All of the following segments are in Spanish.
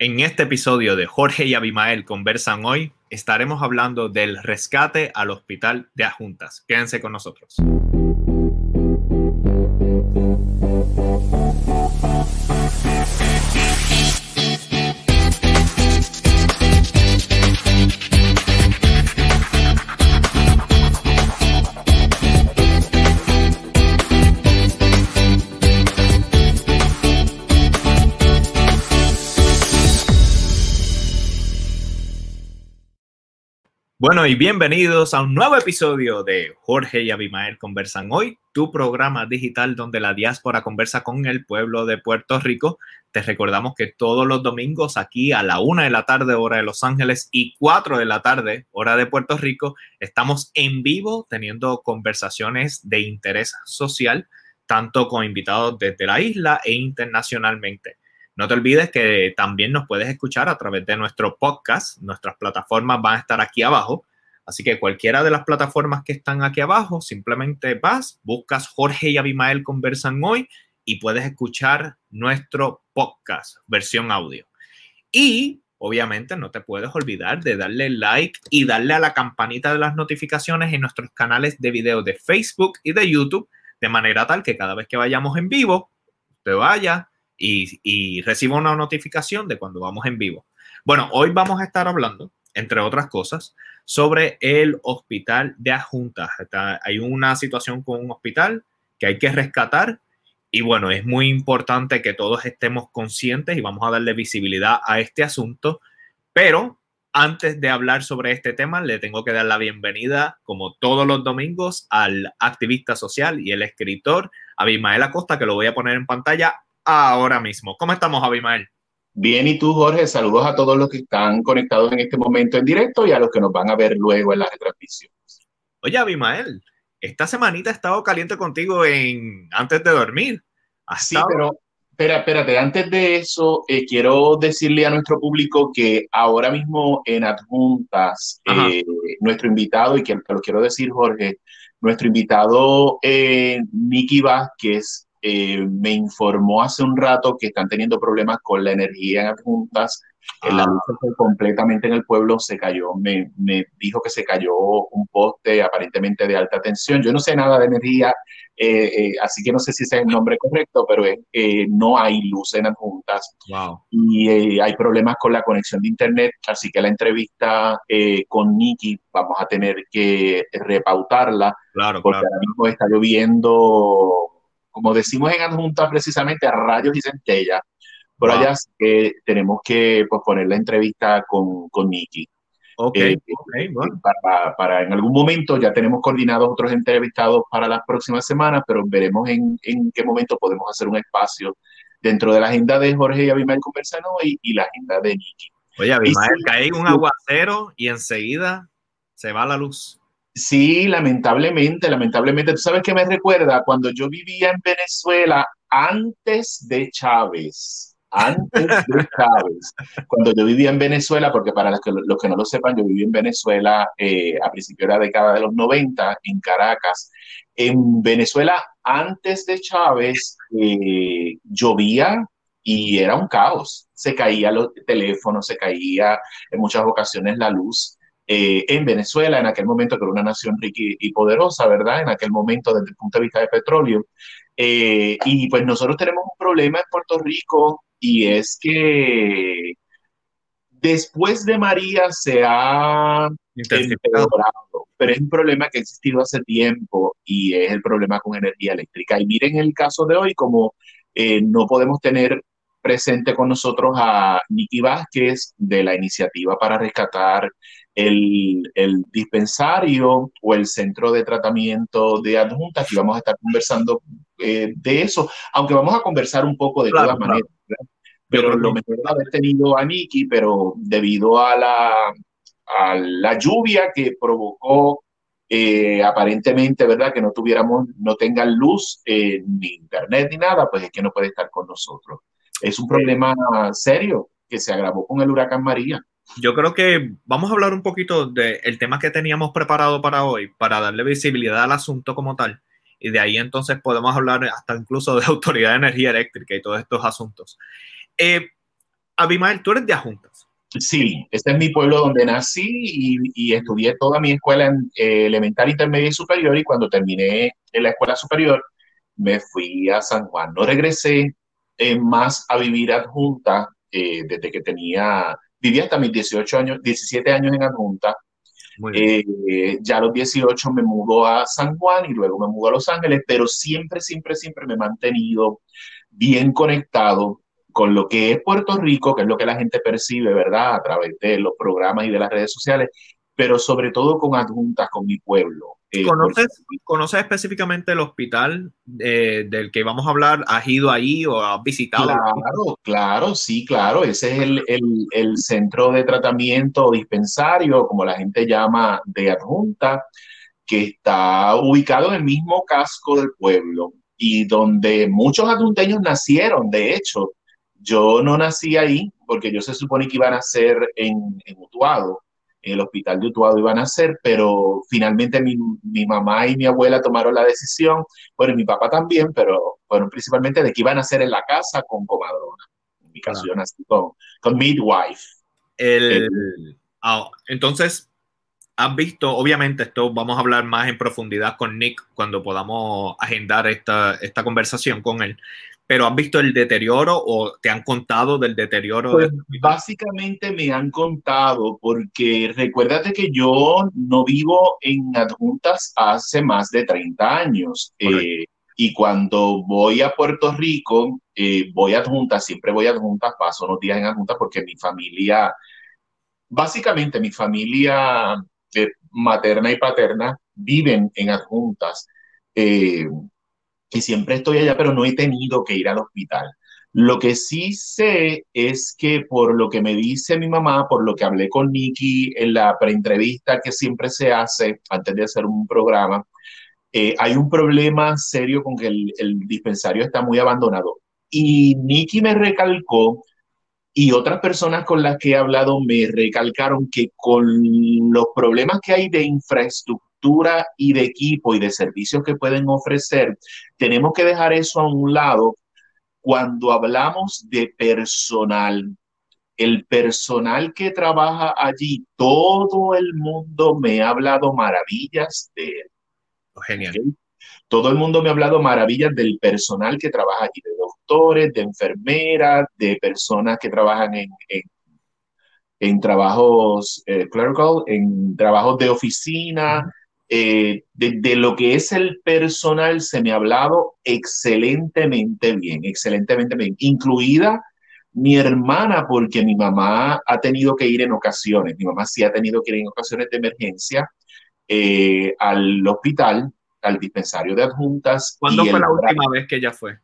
En este episodio de Jorge y Abimael conversan hoy, estaremos hablando del rescate al hospital de adjuntas. Quédense con nosotros. Bueno, y bienvenidos a un nuevo episodio de Jorge y Abimael Conversan Hoy, tu programa digital donde la diáspora conversa con el pueblo de Puerto Rico. Te recordamos que todos los domingos aquí a la una de la tarde, hora de Los Ángeles, y cuatro de la tarde, hora de Puerto Rico, estamos en vivo teniendo conversaciones de interés social, tanto con invitados desde la isla e internacionalmente. No te olvides que también nos puedes escuchar a través de nuestro podcast. Nuestras plataformas van a estar aquí abajo. Así que cualquiera de las plataformas que están aquí abajo, simplemente vas, buscas Jorge y Abimael conversan hoy y puedes escuchar nuestro podcast, versión audio. Y obviamente no te puedes olvidar de darle like y darle a la campanita de las notificaciones en nuestros canales de video de Facebook y de YouTube, de manera tal que cada vez que vayamos en vivo, te vaya, y, recibo una notificación de cuando vamos en vivo. Bueno, hoy vamos a estar hablando, entre otras cosas, sobre el hospital de adjuntas. hay una situación con un hospital que hay que rescatar y bueno, es muy importante que todos estemos conscientes y vamos a darle visibilidad a este asunto, pero antes de hablar sobre este tema, le tengo que dar la bienvenida, como todos los domingos, al activista social y el escritor Abimael Acosta, que lo voy a poner en pantalla ahora mismo. ¿Cómo estamos, Abimael? Bien, y tú, Jorge, saludos a todos los que están conectados en este momento en directo y a los que nos van a ver luego en las retransmisiones. Oye, Abimael, esta semanita he estado caliente contigo en antes de dormir. Sí, pero espera, espérate, antes de eso, eh, quiero decirle a nuestro público que ahora mismo en Adjuntas, eh, nuestro invitado, y que te lo quiero decir, Jorge, nuestro invitado, eh, Nicky Vázquez, eh, me informó hace un rato que están teniendo problemas con la energía en adjuntas. La ah. luz completamente en el pueblo se cayó. Me, me, dijo que se cayó un poste aparentemente de alta tensión. Yo no sé nada de energía, eh, eh, así que no sé si ese es el nombre correcto, pero no hay luz en adjuntas. Wow. Y hay problemas con la conexión de internet, así que la entrevista con Nikki vamos a tener que repautarla. Claro, porque ahora mismo está lloviendo como decimos en adjunta precisamente, a rayos y centellas. Por allá tenemos que pues, poner la entrevista con, con Nicky. Ok, eh, para, para, en algún momento ya tenemos coordinados otros entrevistados para las próximas semanas, pero veremos en, en qué momento podemos hacer un espacio dentro de la agenda de Jorge y Abimael Conversano y, y la agenda de Nicky. Oye, Abimael, cae un aguacero y enseguida se va la luz. Sí, lamentablemente, lamentablemente. ¿Tú sabes qué me recuerda? Cuando yo vivía en Venezuela antes de Chávez. Antes de Chávez. Cuando yo vivía en Venezuela, porque para los que, los que no lo sepan, yo viví en Venezuela eh, a principios de la década de los 90, en Caracas. En Venezuela, antes de Chávez, eh, llovía y era un caos. Se caía los teléfonos, se caía en muchas ocasiones la luz. Eh, en Venezuela, en aquel momento que era una nación rica y, poderosa, ¿verdad? En aquel momento desde el punto de vista de petróleo. Eh, y pues nosotros tenemos un problema en Puerto Rico y es que después de María se ha empeorado, pero es un problema que ha existido hace tiempo y es el problema con energía eléctrica. Y miren el caso de hoy, como eh, no podemos tener presente con nosotros a Nicky Vázquez de la iniciativa para rescatar el, dispensario o el centro de tratamiento de adjuntas, y vamos a estar conversando eh, de eso, aunque vamos a conversar un poco de todas maneras. Pero lo mejor es haber tenido a Nikki, pero debido a la, a la lluvia que provocó eh, aparentemente, ¿verdad? Que no tuviéramos, no tengan luz, eh, ni internet ni nada, pues es que no puede estar con nosotros. Es un problema serio que se agravó con el huracán María yo creo que vamos a hablar un poquito del tema que teníamos preparado para hoy, para darle visibilidad al asunto como tal. Y de ahí entonces podemos hablar hasta incluso de autoridad de energía eléctrica y todos estos asuntos. Eh, Abimael, tú eres de Ajuntas. Sí, este es mi pueblo donde nací y, estudié toda mi escuela en, eh, elemental, intermedia y superior y cuando terminé en la escuela superior me fui a San Juan. No regresé eh, más a vivir adjunta eh, desde que tenía, vivía hasta mis 18 años, 17 años en adjunta. ya a los 18 me mudó a San Juan y luego me mudó a Los Ángeles, pero siempre, siempre, siempre me he mantenido bien conectado con lo que es Puerto Rico, que es lo que la gente percibe, ¿verdad? A través de los programas y de las redes sociales, pero sobre todo con adjuntas, con mi pueblo. Eh, ¿Conoces, específicamente el hospital eh, del que vamos a hablar? ¿Has ido ahí o has visitado? Claro, claro, sí, claro. Ese es el, el, el centro de tratamiento dispensario, como la gente llama, de adjunta, que está ubicado en el mismo casco del pueblo y donde muchos adjunteños nacieron, de hecho. Yo no nací ahí porque yo se supone que iba a nacer en, en Utuado, en el hospital de Utuado iban a nacer, pero finalmente mi, mi, mamá y mi abuela tomaron la decisión, bueno, y mi papá también, pero fueron principalmente de que iban a nacer en la casa con comadrona. En mi caso yo nací con, con midwife. El, ah, entonces, has visto, obviamente esto vamos a hablar más en profundidad con Nick cuando podamos agendar esta, esta conversación con él, pero ¿han visto el deterioro o te han contado del deterioro? Pues, básicamente me han contado porque recuérdate que yo no vivo en adjuntas hace más de 30 años. Eh, y cuando voy a Puerto Rico, eh, voy a adjuntas, siempre voy a adjuntas, paso unos días en adjuntas porque mi familia, básicamente mi familia eh, materna y paterna viven en adjuntas. Y siempre estoy allá, pero no he tenido que ir al hospital. Lo que sí sé es que por lo que me dice mi mamá, por lo que hablé con Nikki en la preentrevista que siempre se hace antes de hacer un programa, eh, hay un problema serio con que el, el, dispensario está muy abandonado. Y Nikki me recalcó, y otras personas con las que he hablado me recalcaron que con los problemas que hay de infraestructura, y de equipo y de servicios que pueden ofrecer, tenemos que dejar eso a un lado cuando hablamos de personal. El personal que trabaja allí, todo el mundo me ha hablado maravillas de él. Oh, genial. Todo el mundo me ha hablado maravillas del personal que trabaja allí, de doctores, de enfermeras, de personas que trabajan en, en, trabajos eh, clerical, en trabajos de oficina, eh, de, lo que es el personal se me ha hablado excelentemente bien, excelentemente bien, incluida mi hermana, porque mi mamá ha tenido que ir en ocasiones, mi mamá sí ha tenido que ir en ocasiones de emergencia eh, al hospital, al dispensario de adjuntas. ¿Cuándo fue la última vez que ella fue?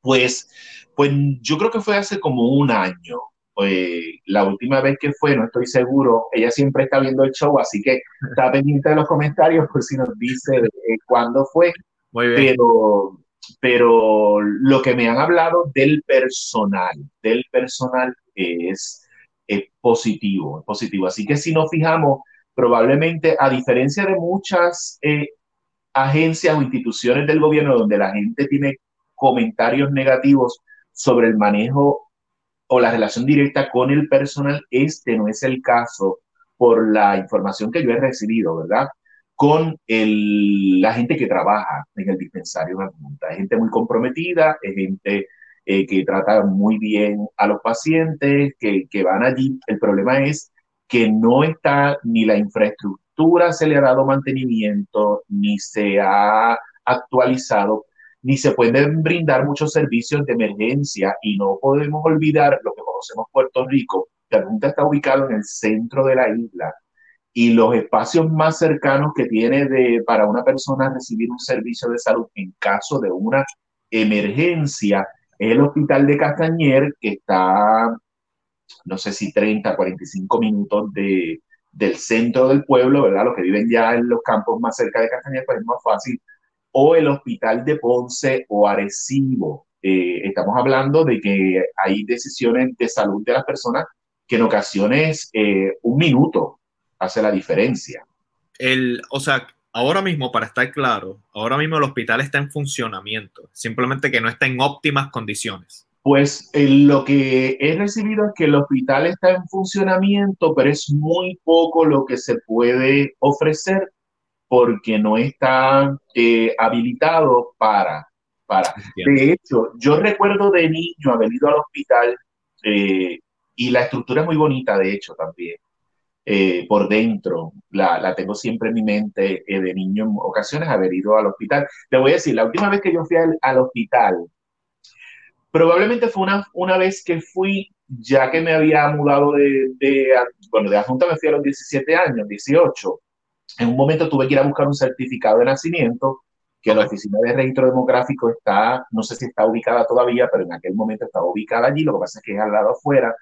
Pues, pues yo creo que fue hace como un año, pues, la última vez que fue, no estoy seguro, ella siempre está viendo el show, así que está pendiente de los comentarios por si nos dice eh, cuándo fue. Muy bien. Pero, pero lo que me han hablado del personal, del personal es, es positivo, es positivo. Así que si nos fijamos, probablemente a diferencia de muchas eh, agencias o instituciones del gobierno donde la gente tiene comentarios negativos sobre el manejo o la relación directa con el personal, este no es el caso por la información que yo he recibido, ¿verdad? Con el, la gente que trabaja en el dispensario de adjunta. Es gente muy comprometida, es gente eh, que trata muy bien a los pacientes, que, que van allí. El problema es que no está ni la infraestructura se le ha dado mantenimiento, ni se ha actualizado ni se pueden brindar muchos servicios de emergencia y no podemos olvidar lo que conocemos Puerto Rico, que Punta está ubicado en el centro de la isla y los espacios más cercanos que tiene de, para una persona recibir un servicio de salud en caso de una emergencia es el hospital de Castañer, que está, no sé si 30, 45 minutos de, del centro del pueblo, ¿verdad? Los que viven ya en los campos más cerca de Castañer, pues es más fácil o el hospital de Ponce o Arecibo. Eh, estamos hablando de que hay decisiones de salud de las personas que en ocasiones eh, un minuto hace la diferencia. El, o sea, ahora mismo, para estar claro, ahora mismo el hospital está en funcionamiento, simplemente que no está en óptimas condiciones. Pues eh, lo que he recibido es que el hospital está en funcionamiento, pero es muy poco lo que se puede ofrecer porque no está eh, habilitado para, para. De hecho, yo recuerdo de niño haber ido al hospital eh, y la estructura es muy bonita, de hecho, también. Eh, por dentro, la, la, tengo siempre en mi mente de niño en ocasiones haber ido al hospital. Te voy a decir, la última vez que yo fui al, al hospital, probablemente fue una, una vez que fui, ya que me había mudado de, de, bueno, de adjunta me fui a los 17 años, 18, en un momento tuve que ir a buscar un certificado de nacimiento que la oficina de registro demográfico está, no sé si está ubicada todavía, pero en aquel momento estaba ubicada allí, lo que pasa es que es al lado afuera.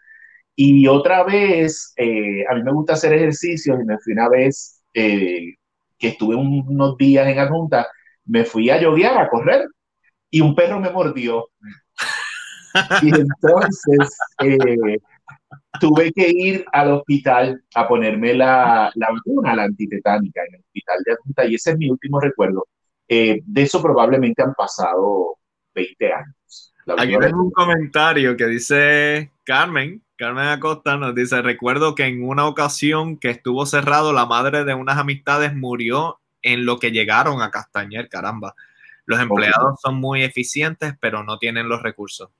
Y otra vez, eh, a mí me gusta hacer ejercicios y me fui una vez eh, que estuve unos días en adjunta, me fui a lloviar, a correr, y un perro me mordió. Y entonces, eh, tuve que ir al hospital a ponerme la, la vacuna, la antitetánica, en el hospital de adulta, y ese es mi último recuerdo. Eh, de eso probablemente han pasado 20 años. Aquí tengo un comentario que dice Carmen, Carmen Acosta nos dice, recuerdo que en una ocasión que estuvo cerrado, la madre de unas amistades murió en lo que llegaron a Castañer, caramba. Los empleados son muy eficientes, pero no tienen los recursos.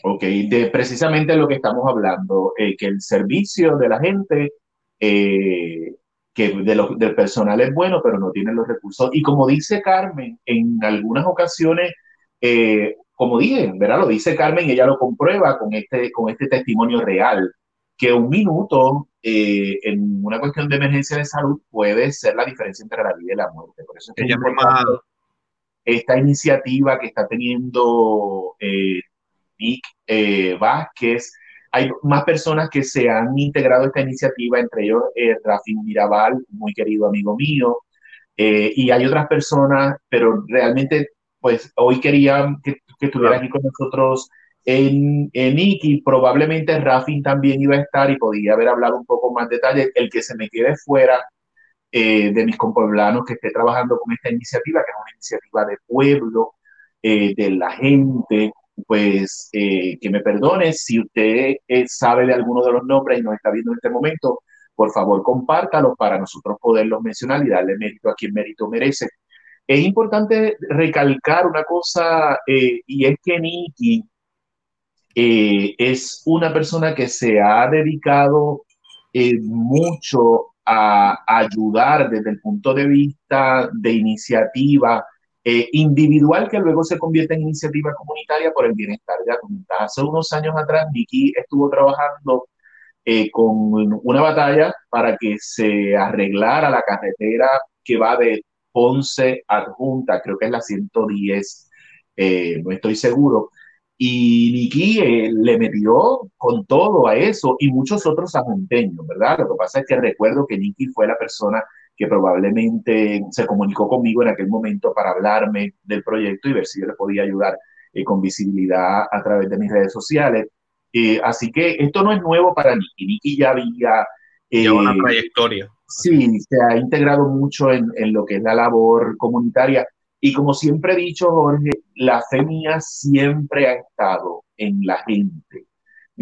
Ok, de precisamente lo que estamos hablando, eh, que el servicio de la gente, eh, que de lo, del personal es bueno, pero no tienen los recursos. Y como dice Carmen, en algunas ocasiones, eh, como dije, ¿verdad? Lo dice Carmen, ella lo comprueba con este, con este testimonio real, que un minuto en una cuestión de emergencia de salud puede ser la diferencia entre la vida y la muerte. Por eso es que esta iniciativa que está teniendo Nick eh, Vázquez. Hay más personas que se han integrado a esta iniciativa, entre ellos eh, Rafin Mirabal, muy querido amigo mío, eh, y hay otras personas, pero realmente, pues hoy quería que, que estuviera aquí con nosotros en, en y probablemente Rafin también iba a estar y podía haber hablado un poco más detalle. El que se me quede fuera eh, de mis compueblanos que esté trabajando con esta iniciativa, que es una iniciativa de pueblo, de la gente, pues eh, que me perdone si usted eh, sabe de alguno de los nombres y nos está viendo en este momento, por favor compártalo para nosotros poderlos mencionar y darle mérito a quien mérito merece. Es importante recalcar una cosa eh, y es que Nikki es una persona que se ha dedicado mucho a ayudar desde el punto de vista de iniciativa, eh, individual que luego se convierte en iniciativa comunitaria por el bienestar de la comunidad. Hace unos años atrás, Vicky estuvo trabajando eh, con una batalla para que se arreglara la carretera que va de Ponce a Adjunta, creo que es la 110, eh, no estoy seguro. Y Niki le metió con todo a eso y muchos otros adjunteños, ¿verdad? Lo que pasa es que recuerdo que Niki fue la persona que probablemente se comunicó conmigo en aquel momento para hablarme del proyecto y ver si yo le podía ayudar eh, con visibilidad a través de mis redes sociales. Eh, así que esto no es nuevo para Niki. Niki ya había... Eh, una trayectoria. Sí, se ha integrado mucho en, en, lo que es la labor comunitaria. Y como siempre he dicho, Jorge, la fe mía siempre ha estado en la gente.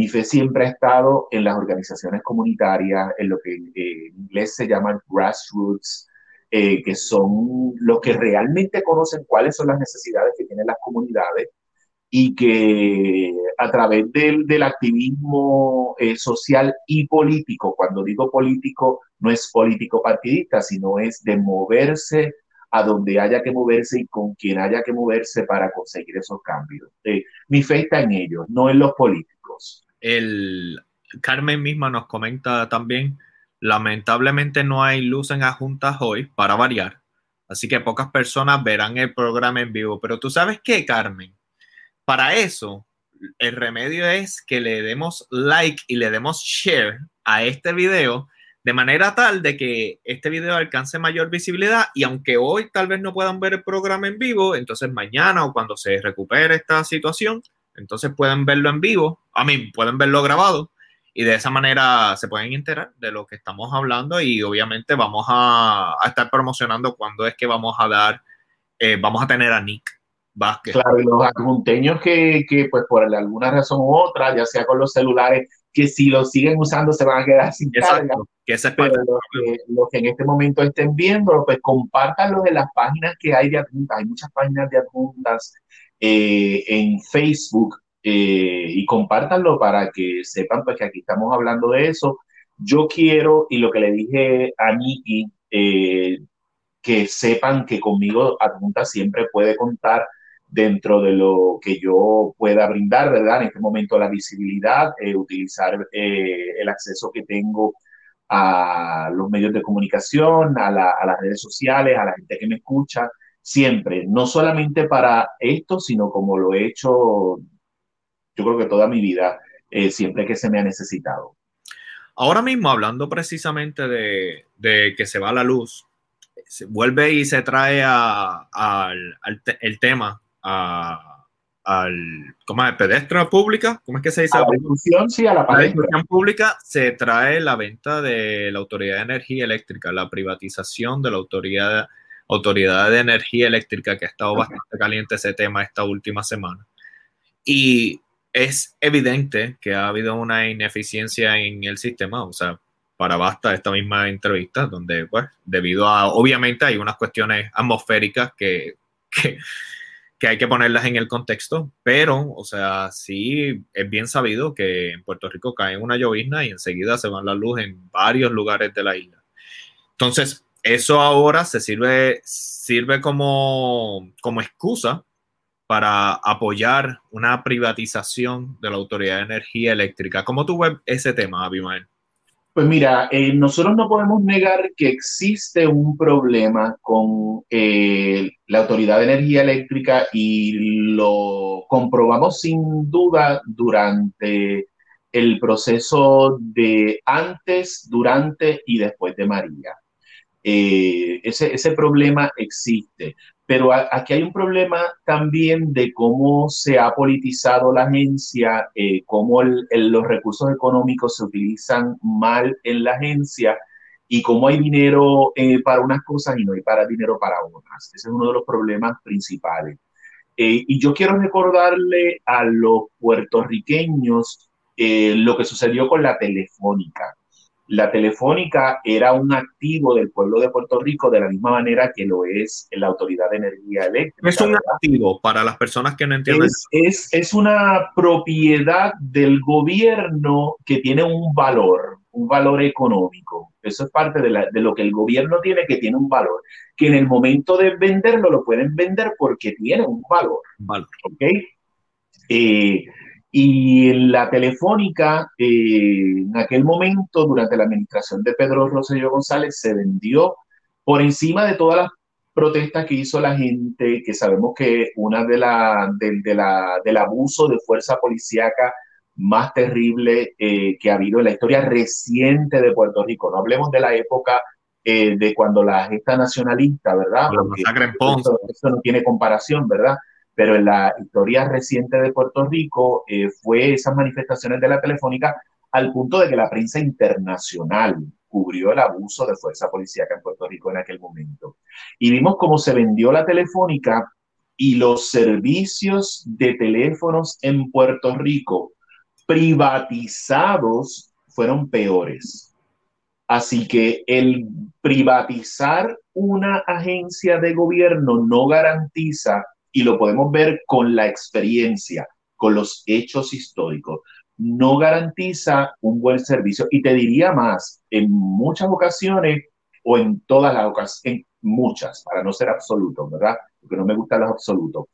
Mi fe siempre ha estado en las organizaciones comunitarias, en lo que eh, en inglés se llaman grassroots, eh, que son los que realmente conocen cuáles son las necesidades que tienen las comunidades y que a través del, del activismo eh, social y político, cuando digo político, no es político partidista, sino es de moverse a donde haya que moverse y con quien haya que moverse para conseguir esos cambios. mi fe está en ellos, no en los políticos el Carmen misma nos comenta también, lamentablemente no hay luz en adjuntas hoy para variar, así que pocas personas verán el programa en vivo, pero tú sabes qué, Carmen, para eso el remedio es que le demos like y le demos share a este video de manera tal de que este video alcance mayor visibilidad y aunque hoy tal vez no puedan ver el programa en vivo, entonces mañana o cuando se recupere esta situación, entonces pueden verlo en vivo, a mí pueden verlo grabado y de esa manera se pueden enterar de lo que estamos hablando y obviamente vamos a, estar promocionando cuando es que vamos a dar, eh, vamos a tener a Nick Vázquez. Claro, y los adjunteños que, que, pues por alguna razón u otra, ya sea con los celulares, que si los siguen usando se van a quedar sin Exacto, carga. que Pero parte los que, los que en este momento estén viendo, pues compártanlo en las páginas que hay de adjuntas. Hay muchas páginas de adjuntas eh, en Facebook eh, y compártanlo para que sepan pues que aquí estamos hablando de eso. Yo quiero, y lo que le dije a Nikki, eh, que sepan que conmigo adjunta siempre puede contar dentro de lo que yo pueda brindar, ¿verdad? En este momento la visibilidad, eh, utilizar el acceso que tengo a los medios de comunicación, a, las redes sociales, a la gente que me escucha, siempre, no solamente para esto, sino como lo he hecho, yo creo que toda mi vida, eh, siempre que se me ha necesitado. Ahora mismo, hablando precisamente de, de que se va la luz, se vuelve y se trae a, a, al, te, el tema a, al ¿cómo es? pedestre pública, ¿cómo es que se dice? A la discusión, sí, a la, la discusión pública se trae la venta de la Autoridad de Energía Eléctrica, la privatización de la Autoridad, autoridad de Energía Eléctrica, que ha estado okay. bastante caliente ese tema esta última semana. Y es evidente que ha habido una ineficiencia en el sistema, o sea, para basta esta misma entrevista, donde, pues, debido a, obviamente hay unas cuestiones atmosféricas que, que, que, hay que ponerlas en el contexto, pero, o sea, sí es bien sabido que en Puerto Rico cae una llovizna y enseguida se va la luz en varios lugares de la isla. Entonces, eso ahora se sirve, sirve como, como excusa para apoyar una privatización de la Autoridad de Energía Eléctrica. ¿Cómo tú ves ese tema, Abimael? Pues mira, eh, nosotros no podemos negar que existe un problema con eh, la Autoridad de Energía Eléctrica y lo comprobamos sin duda durante el proceso de antes, durante y después de María. Eh, ese, ese problema existe, pero a, aquí hay un problema también de cómo se ha politizado la agencia, eh, cómo el, el, los recursos económicos se utilizan mal en la agencia y cómo hay dinero eh, para unas cosas y no hay para dinero para otras. Ese es uno de los problemas principales. Eh, y yo quiero recordarle a los puertorriqueños eh, lo que sucedió con la telefónica la telefónica era un activo del pueblo de Puerto Rico de la misma manera que lo es la Autoridad de Energía Eléctrica. Es un activo para las personas que no entienden. Es, es, es, una propiedad del gobierno que tiene un valor, un valor económico. Eso es parte de, la, de lo que el gobierno tiene, que tiene un valor. Que en el momento de venderlo lo pueden vender porque tiene un valor. valor. ¿Ok? Eh, y la telefónica, eh, en aquel momento, durante la administración de Pedro Rosselló González, se vendió por encima de todas las protestas que hizo la gente, que sabemos que una de la, de, de la, del abuso de fuerza policíaca más terrible eh, que ha habido en la historia reciente de Puerto Rico. No hablemos de la época eh, de cuando la gesta nacionalista, ¿verdad? Porque eso, eso no tiene comparación, ¿verdad? Pero en la historia reciente de Puerto Rico eh, fue esas manifestaciones de la telefónica al punto de que la prensa internacional cubrió el abuso de fuerza policíaca en Puerto Rico en aquel momento. Y vimos cómo se vendió la telefónica y los servicios de teléfonos en Puerto Rico privatizados fueron peores. Así que el privatizar una agencia de gobierno no garantiza y lo podemos ver con la experiencia, con los hechos históricos. No garantiza un buen servicio. Y te diría más, en muchas ocasiones, o en todas las ocasiones, muchas, para no ser absoluto, ¿verdad? Porque no me gustan los absolutos.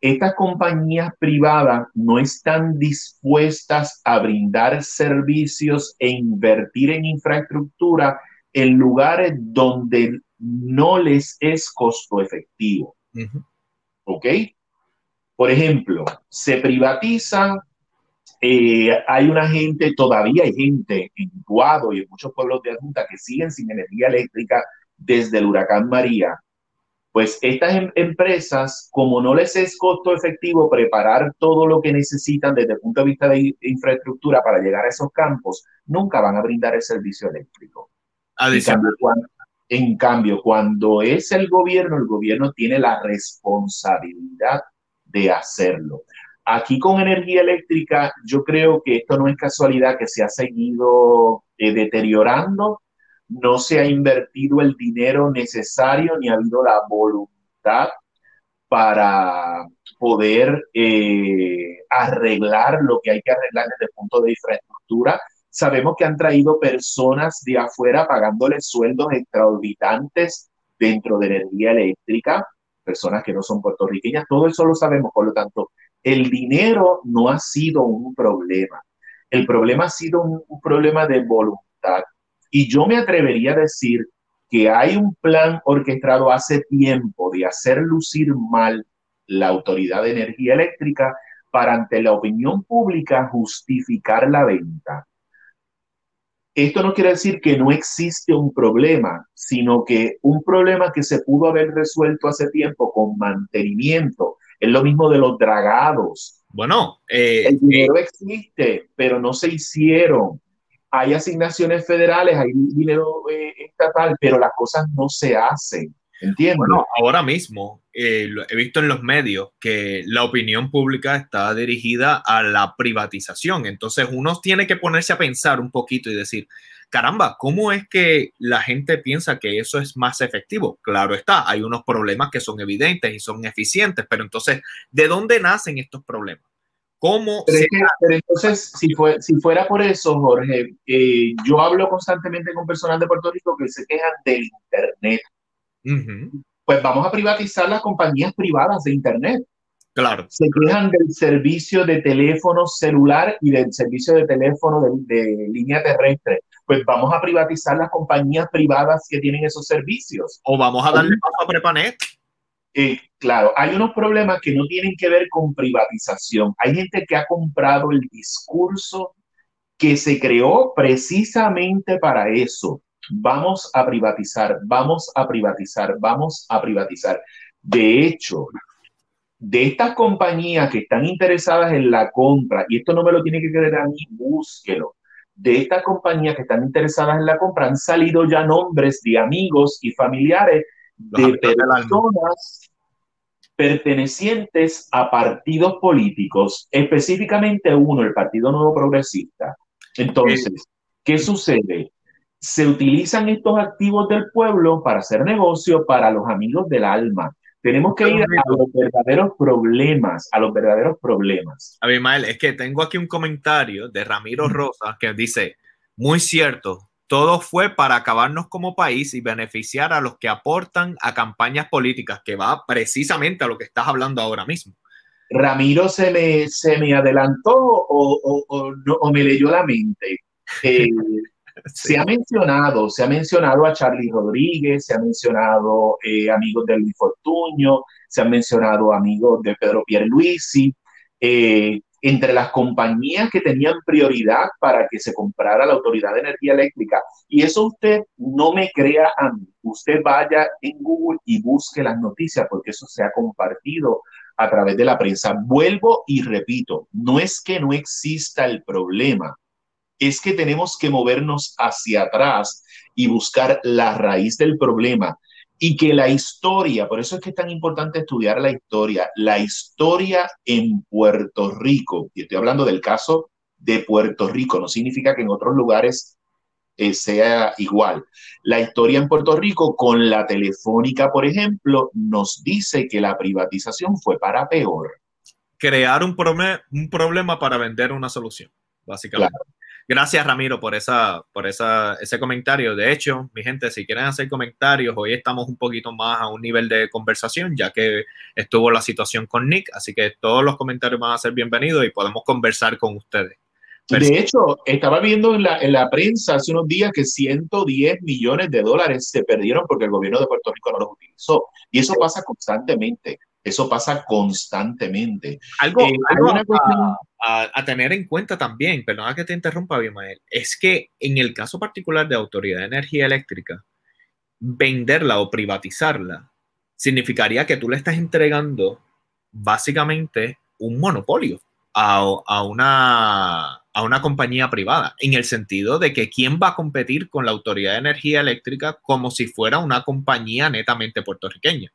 Estas compañías privadas no están dispuestas a brindar servicios e invertir en infraestructura en lugares donde no les es costo efectivo. ¿Ok? Por ejemplo, se privatiza, eh, hay una gente, todavía hay gente en Guado y en muchos pueblos de Adjunta que siguen sin energía eléctrica desde el huracán María. Pues estas em empresas, como no les es costo efectivo preparar todo lo que necesitan desde el punto de vista de infraestructura para llegar a esos campos, nunca van a brindar el servicio eléctrico. Adicional. Cuando, en cambio, cuando es el gobierno, el gobierno tiene la responsabilidad de hacerlo. Aquí con energía eléctrica, yo creo que esto no es casualidad que se ha seguido eh, deteriorando, no se ha invertido el dinero necesario ni ha habido la voluntad para poder eh, arreglar lo que hay que arreglar desde el punto de infraestructura. Sabemos que han traído personas de afuera pagándoles sueldos extraordinarios dentro de energía eléctrica, personas que no son puertorriqueñas, todo eso lo sabemos, por lo tanto, el dinero no ha sido un problema. El problema ha sido un, problema de voluntad. Y yo me atrevería a decir que hay un plan orquestado hace tiempo de hacer lucir mal la Autoridad de Energía Eléctrica para ante la opinión pública justificar la venta. Esto no quiere decir que no existe un problema, sino que un problema que se pudo haber resuelto hace tiempo con mantenimiento es lo mismo de los dragados. Bueno, eh, el dinero eh, existe, pero no se hicieron. Hay asignaciones federales, hay dinero eh, estatal, pero las cosas no se hacen. Entiendo. Bueno, ahora mismo he visto en los medios que la opinión pública está dirigida a la privatización. Entonces uno tiene que ponerse a pensar un poquito y decir, caramba, ¿cómo es que la gente piensa que eso es más efectivo? Claro está, hay unos problemas que son evidentes y son eficientes, pero entonces, ¿de dónde nacen estos problemas? ¿Cómo pero, entonces, si, si, fuera por eso, Jorge, eh, yo hablo constantemente con personas de Puerto Rico que se quejan del Internet. Pues vamos a privatizar las compañías privadas de Internet. Claro. Se quejan del servicio de teléfono celular y del servicio de teléfono de línea terrestre pues vamos a privatizar las compañías privadas que tienen esos servicios. O vamos a darle paso a Prepanet. Eh, claro, hay unos problemas que no tienen que ver con privatización. Hay gente que ha comprado el discurso que se creó precisamente para eso. Vamos a privatizar, vamos a privatizar, vamos a privatizar. De hecho, de estas compañías que están interesadas en la compra, y esto no me lo tiene que creer a mí, búsquelo de estas compañías que están interesadas en la compra han salido ya nombres de amigos y familiares de personas pertenecientes a partidos políticos, específicamente uno, el Partido Nuevo Progresista. Entonces, ¿qué sucede? Se utilizan estos activos del pueblo para hacer negocio para los amigos del alma. Tenemos que ir a los verdaderos problemas, a los verdaderos problemas. Abimael, es que tengo aquí un comentario de Ramiro Rosa que dice, muy cierto, todo fue para acabarnos como país y beneficiar a los que aportan a campañas políticas, que va precisamente a lo que estás hablando ahora mismo. Ramiro se me, se me adelantó o, o, me leyó la mente. Eh, Se ha mencionado, se ha mencionado a Charlie Rodríguez, se ha mencionado eh, amigos de Luis Fortuño, se han mencionado amigos de Pedro Pierluisi, eh, entre las compañías que tenían prioridad para que se comprara la Autoridad de Energía Eléctrica. Y eso usted no me crea a mí. Usted vaya en Google y busque las noticias porque eso se ha compartido a través de la prensa. Vuelvo y repito, no es que no exista el problema, es que tenemos que movernos hacia atrás y buscar la raíz del problema y que la historia, por eso es que es tan importante estudiar la historia, la historia en Puerto Rico, y estoy hablando del caso de Puerto Rico, no significa que en otros lugares eh, sea igual. La historia en Puerto Rico con la telefónica, por ejemplo, nos dice que la privatización fue para peor. Crear un, un problema para vender una solución, básicamente. Gracias, Ramiro, por, esa, por esa, ese comentario. De hecho, mi gente, si quieren hacer comentarios, hoy estamos un poquito más a un nivel de conversación, ya que estuvo la situación con Nick, así que todos los comentarios van a ser bienvenidos y podemos conversar con ustedes. De hecho, estaba viendo en la, en la prensa hace unos días que 110 millones de dólares se perdieron porque el gobierno de Puerto Rico no los utilizó. Y eso pasa constantemente. Eso pasa constantemente. Algo, eh, a, tener en cuenta también, perdona que te interrumpa, Bimael, es que en el caso particular de Autoridad de Energía Eléctrica, venderla o privatizarla significaría que tú le estás entregando básicamente un monopolio a, una, a una compañía privada, en el sentido de que quién va a competir con la Autoridad de Energía Eléctrica como si fuera una compañía netamente puertorriqueña.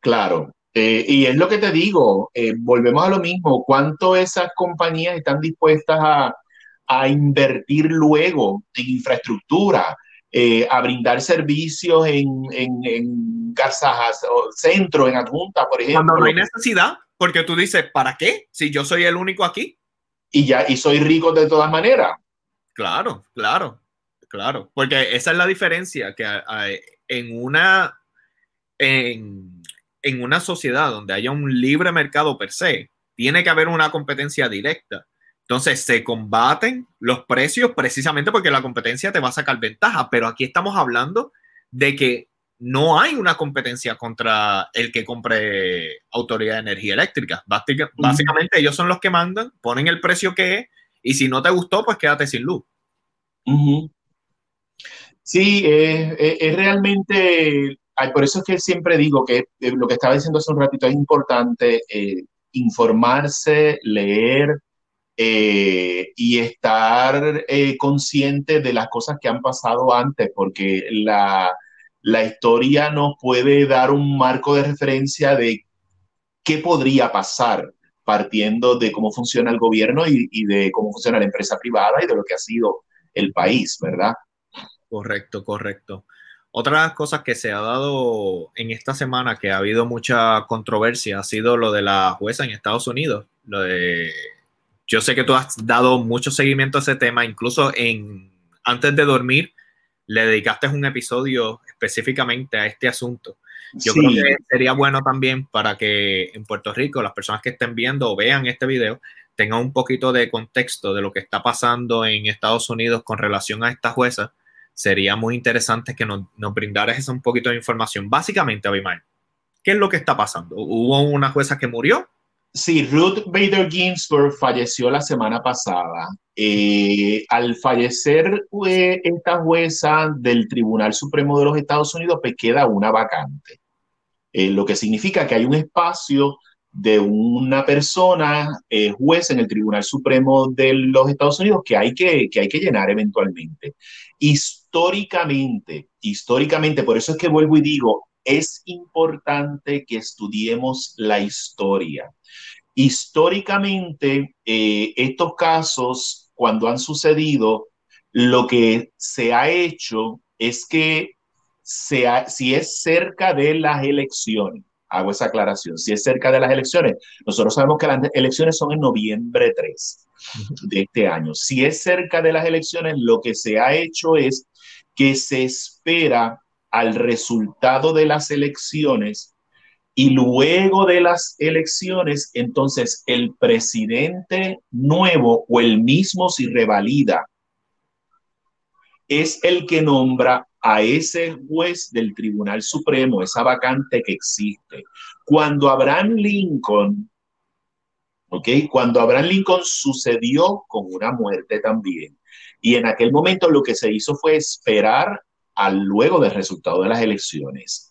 Claro, Eh, y es lo que te digo, eh, volvemos a lo mismo, cuánto esas compañías están dispuestas a, a invertir luego en infraestructura, eh, a brindar servicios en, en, en casas o centro, en adjunta, por ejemplo. Cuando no hay necesidad, porque tú dices, ¿para qué? Si yo soy el único aquí. Y ya, y soy rico de todas maneras. Claro, claro, claro. Porque esa es la diferencia, que hay, en una, en, en una sociedad donde haya un libre mercado per se, tiene que haber una competencia directa. Entonces se combaten los precios precisamente porque la competencia te va a sacar ventaja, pero aquí estamos hablando de que no hay una competencia contra el que compre autoridad de energía eléctrica. Básicamente, uh -huh. ellos son los que mandan, ponen el precio que es y si no te gustó, pues quédate sin luz. Uh -huh. Sí, es, es, es realmente, por eso es que siempre digo que eh, lo que estaba diciendo hace un ratito es importante eh, informarse, leer, eh, y estar consciente de las cosas que han pasado antes, porque la, la, historia nos puede dar un marco de referencia de qué podría pasar partiendo de cómo funciona el gobierno y de cómo funciona la empresa privada y de lo que ha sido el país, ¿verdad? Correcto, correcto. Otras cosas que se ha dado en esta semana que ha habido mucha controversia ha sido lo de la jueza en Estados Unidos, lo de yo sé que tú has dado mucho seguimiento a ese tema, incluso en antes de dormir le dedicaste un episodio específicamente a este asunto. Yo sí. creo que sería bueno también para que en Puerto Rico las personas que estén viendo o vean este video tengan un poquito de contexto de lo que está pasando en Estados Unidos con relación a esta jueza. Sería muy interesante que nos, nos brindaras un poquito de información. Básicamente, Abimael, ¿qué es lo que está pasando? ¿Hubo una jueza que murió? Sí, Ruth Bader Ginsburg falleció la semana pasada. Eh, al fallecer eh, esta jueza del Tribunal Supremo de los Estados Unidos, pues queda una vacante. Eh, lo que significa que hay un espacio de una persona eh, juez en el Tribunal Supremo de los Estados Unidos que hay que, que hay que llenar eventualmente. Históricamente, históricamente, por eso es que vuelvo y digo, es importante que estudiemos la historia. Históricamente, eh, estos casos, cuando han sucedido, lo que se ha hecho es que si es cerca de las elecciones, hago esa aclaración, si es cerca de las elecciones, nosotros sabemos que las elecciones son en noviembre 3 de este año. Si es cerca de las elecciones, lo que se ha hecho es que se espera al resultado de las elecciones y luego de las elecciones, entonces el presidente nuevo o el mismo si revalida es el que nombra a ese juez del Tribunal Supremo, esa vacante que existe. Cuando Abraham Lincoln, ¿ok? Cuando Abraham Lincoln sucedió con una muerte también. Y en aquel momento lo que se hizo fue esperar al luego del resultado de las elecciones.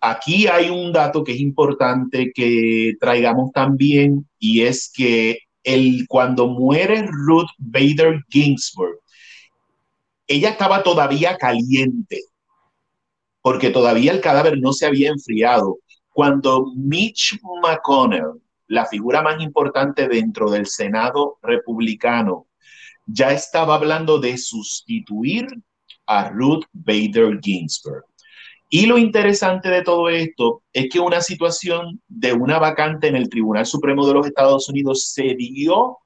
Aquí hay un dato que es importante que traigamos también y es que el, cuando muere Ruth Bader Ginsburg, ella estaba todavía caliente porque todavía el cadáver no se había enfriado. Cuando Mitch McConnell, la figura más importante dentro del Senado republicano, ya estaba hablando de sustituir a Ruth Bader Ginsburg. Y lo interesante de todo esto es que una situación de una vacante en el Tribunal Supremo de los Estados Unidos se dio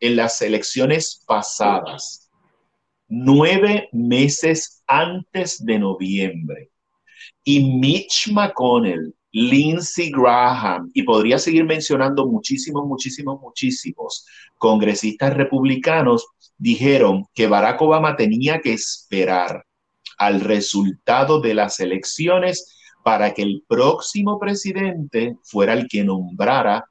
en las elecciones pasadas, nueve meses antes de noviembre. Y Mitch McConnell, Lindsey Graham, y podría seguir mencionando muchísimos, muchísimos, muchísimos congresistas republicanos, dijeron que Barack Obama tenía que esperar al resultado de las elecciones para que el próximo presidente fuera el que nombrara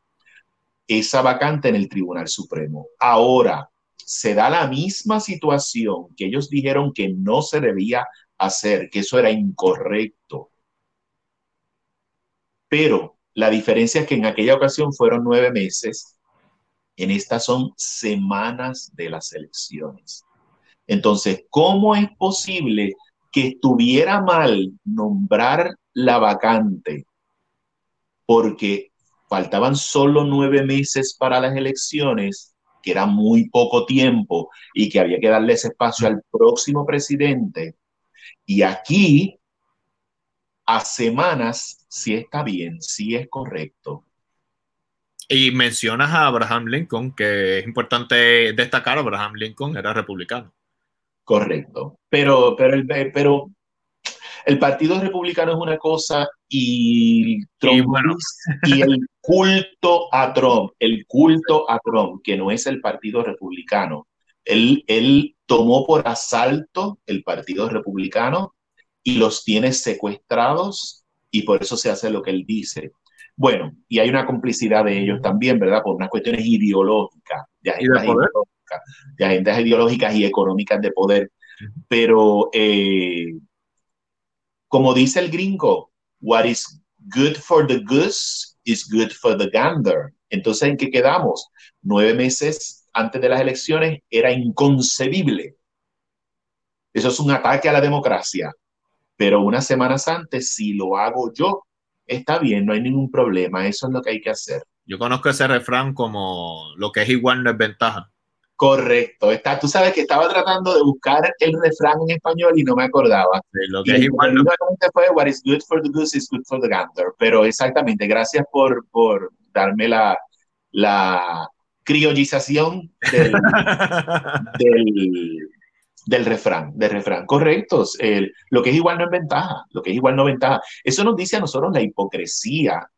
esa vacante en el Tribunal Supremo. Ahora, se da la misma situación que ellos dijeron que no se debía hacer, que eso era incorrecto. Pero la diferencia es que en aquella ocasión fueron nueve meses, en estas son semanas de las elecciones. Entonces, ¿cómo es posible que estuviera mal nombrar la vacante porque faltaban solo nueve meses para las elecciones, que era muy poco tiempo y que había que darle ese espacio al próximo presidente. Y aquí, a semanas, sí está bien, sí es correcto. Y mencionas a Abraham Lincoln, que es importante destacar, Abraham Lincoln era republicano. Correcto. Pero, pero, el, pero el Partido Republicano es una cosa y, y, el culto a Trump, el culto a Trump, que no es el Partido Republicano. Él, él tomó por asalto el Partido Republicano y los tiene secuestrados y por eso se hace lo que él dice. Bueno, y hay una complicidad de ellos también, ¿verdad? Por unas cuestiones ideológicas, de agendas, ideológicas, de agendas ideológicas y económicas de poder. Pero, eh, como dice el gringo, what is good for the goose is good for the gander. Entonces, ¿en qué quedamos? Nueve meses antes de las elecciones era inconcebible. Eso es un ataque a la democracia. Pero unas semanas antes, si lo hago yo, está bien, no hay ningún problema, eso es lo que hay que hacer. Yo conozco ese refrán como lo que es igual no es ventaja. Correcto, está, tú sabes que estaba tratando de buscar el refrán en español y no me acordaba. lo que es igual no... fue what is good for the goose is good for the gander, pero exactamente, gracias por, por darme la, la criollización del, del del refrán, del refrán. Correctos. lo que es igual no es ventaja, lo que es igual no es ventaja. Eso nos dice a nosotros la hipocresía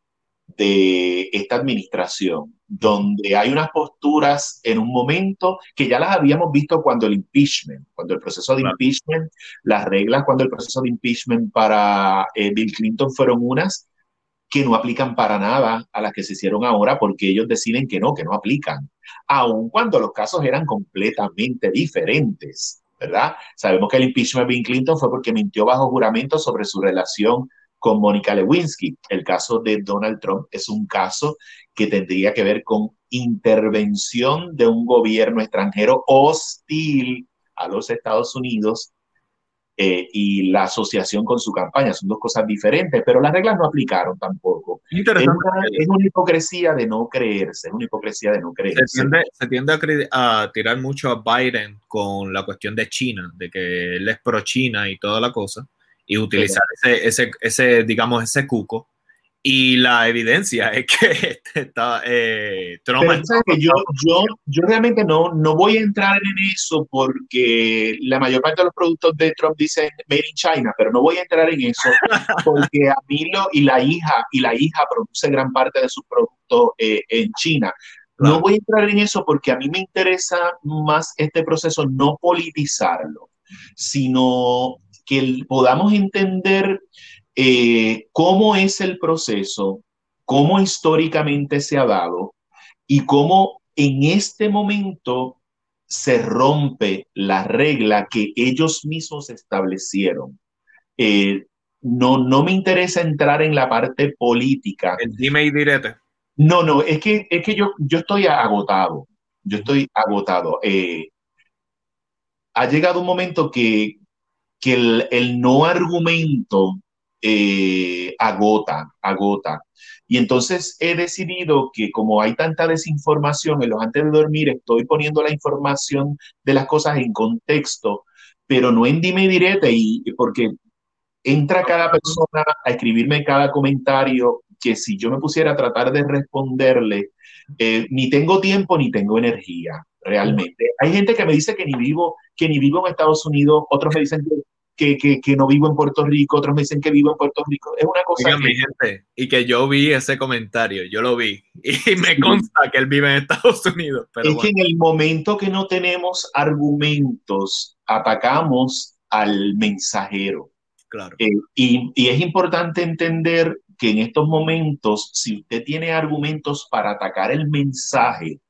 de esta administración, donde hay unas posturas en un momento que ya las habíamos visto cuando el impeachment, cuando el proceso de impeachment, las reglas cuando el proceso de impeachment para eh, Bill Clinton fueron unas que no aplican para nada a las que se hicieron ahora porque ellos deciden que no, que no aplican, aun cuando los casos eran completamente diferentes. ¿Verdad? Sabemos que el impeachment de Bill Clinton fue porque mintió bajo juramento sobre su relación con Mónica Lewinsky. El caso de Donald Trump es un caso que tendría que ver con intervención de un gobierno extranjero hostil a los Estados Unidos eh, y la asociación con su campaña. Son dos cosas diferentes, pero las reglas no aplicaron tampoco. Es una, hipocresía de no creerse, es una hipocresía de no creerse. Se tiende, a, tirar mucho a Biden con la cuestión de China, de que él es pro China y toda la cosa, y utilizar ese, ese, ese, digamos, ese cuco y la evidencia es que este está, eh, Trump. yo, yo, yo realmente no, no voy a entrar en eso porque la mayor parte de los productos de Trump dicen Made in China, pero no voy a entrar en eso porque a Milo y la hija y la hija produce gran parte de sus productos eh, en China. No voy a entrar en eso porque a mí me interesa más este proceso no politizarlo, sino que podamos entender eh, cómo es el proceso, cómo históricamente se ha dado y cómo en este momento se rompe la regla que ellos mismos establecieron. Eh, no, no me interesa entrar en la parte política. El dime y direte. No, no, es que, es que yo, yo estoy agotado. Yo estoy agotado. Eh, ha llegado un momento que, que el, el no argumento eh, agota, agota. Y entonces he decidido que como hay tanta desinformación en los antes de dormir, estoy poniendo la información de las cosas en contexto, pero no en dime direte, y, porque entra cada persona a escribirme cada comentario que si yo me pusiera a tratar de responderle, eh, ni tengo tiempo ni tengo energía, realmente. Hay gente que me dice que ni vivo, que ni vivo en Estados Unidos, otros me dicen que que, que, que, no vivo en Puerto Rico, otros me dicen que vivo en Puerto Rico. Es una cosa. que... gente, y que yo vi ese comentario, yo lo vi, y me consta que él vive en Estados Unidos. Pero es que en el momento que no tenemos argumentos, atacamos al mensajero. Claro. Eh, y, y es importante entender que en estos momentos, si usted tiene argumentos para atacar el mensaje,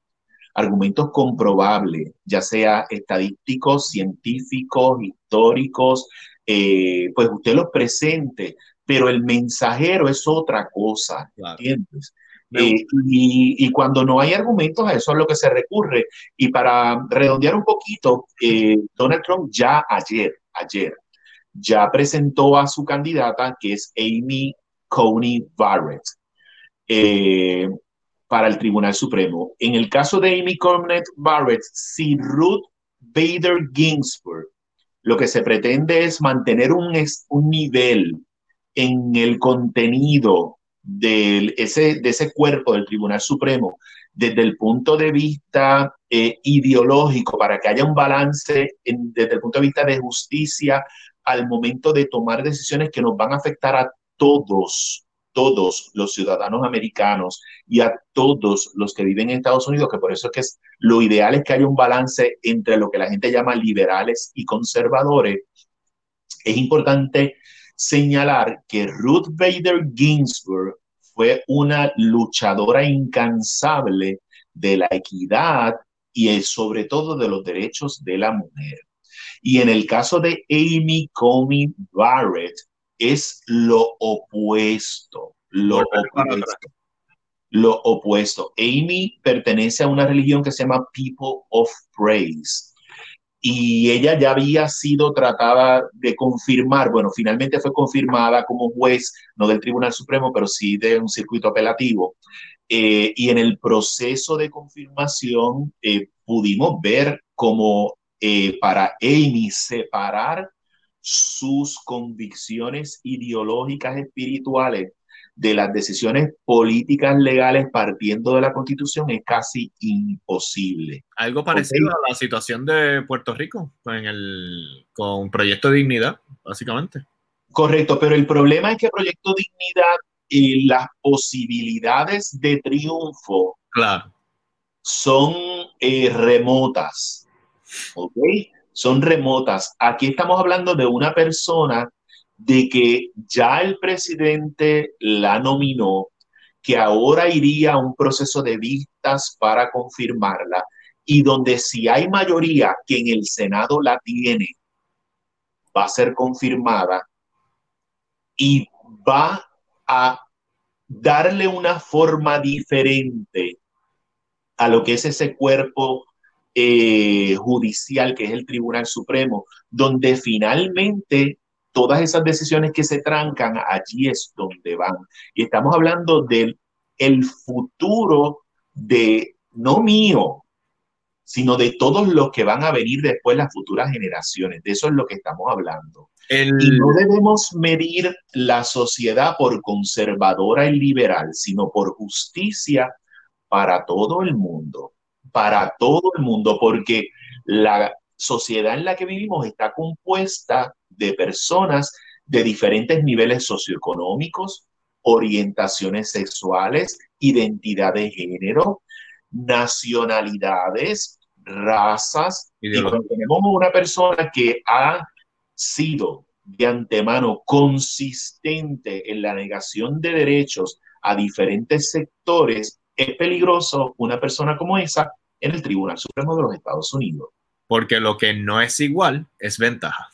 argumentos comprobables, ya sea estadísticos, científicos, históricos, eh, pues usted los presente, pero el mensajero es otra cosa, ¿entiendes? Eh, y, cuando no hay argumentos, a eso es lo que se recurre. Y para redondear un poquito, eh, Donald Trump ya ayer, ayer, ya presentó a su candidata, que es Amy Coney Barrett. eh, para el Tribunal Supremo. En el caso de Amy Cornet Barrett, si Ruth Bader Ginsburg, lo que se pretende es mantener un, un nivel en el contenido de ese, de ese cuerpo del Tribunal Supremo desde el punto de vista eh, ideológico, para que haya un balance desde el punto de vista de justicia al momento de tomar decisiones que nos van a afectar a todos, todos los ciudadanos americanos y a todos los que viven en Estados Unidos, que por eso es que es, lo ideal es que haya un balance entre lo que la gente llama liberales y conservadores. Es importante señalar que Ruth Bader Ginsburg fue una luchadora incansable de la equidad y sobre todo de los derechos de la mujer. Y en el caso de Amy Coney Barrett, es lo opuesto, lo opuesto. Lo opuesto. Amy pertenece a una religión que se llama People of Praise y ella ya había sido tratada de confirmar, bueno, finalmente fue confirmada como juez, no del Tribunal Supremo, pero sí de un circuito apelativo. Eh, y en el proceso de confirmación eh, pudimos ver como eh, para Amy separar sus convicciones ideológicas espirituales de las decisiones políticas legales partiendo de la Constitución es casi imposible. Algo parecido a la situación de Puerto Rico en el, con Proyecto Dignidad, básicamente. Correcto, pero el problema es que Proyecto Dignidad y las posibilidades de triunfo claro. son eh, remotas. ¿Ok? Son remotas. Aquí estamos hablando de una persona de que ya el presidente la nominó, que ahora iría a un proceso de vistas para confirmarla y donde si hay mayoría que en el Senado la tiene, va a ser confirmada y va a darle una forma diferente a lo que es ese cuerpo eh, judicial que es el Tribunal Supremo, donde finalmente todas esas decisiones que se trancan, allí es donde van. Y estamos hablando del el futuro de, no mío, sino de todos los que van a venir después, las futuras generaciones. De eso es lo que estamos hablando. Y no debemos medir la sociedad por conservadora y liberal, sino por justicia para todo el mundo, para todo el mundo, porque la sociedad en la que vivimos está compuesta de personas de diferentes niveles socioeconómicos, orientaciones sexuales, identidad de género, nacionalidades, razas. Y cuando tenemos una persona que ha sido de antemano consistente en la negación de derechos a diferentes sectores, es peligroso una persona como esa en el Tribunal Supremo de los Estados Unidos. Porque lo que no es igual es ventaja.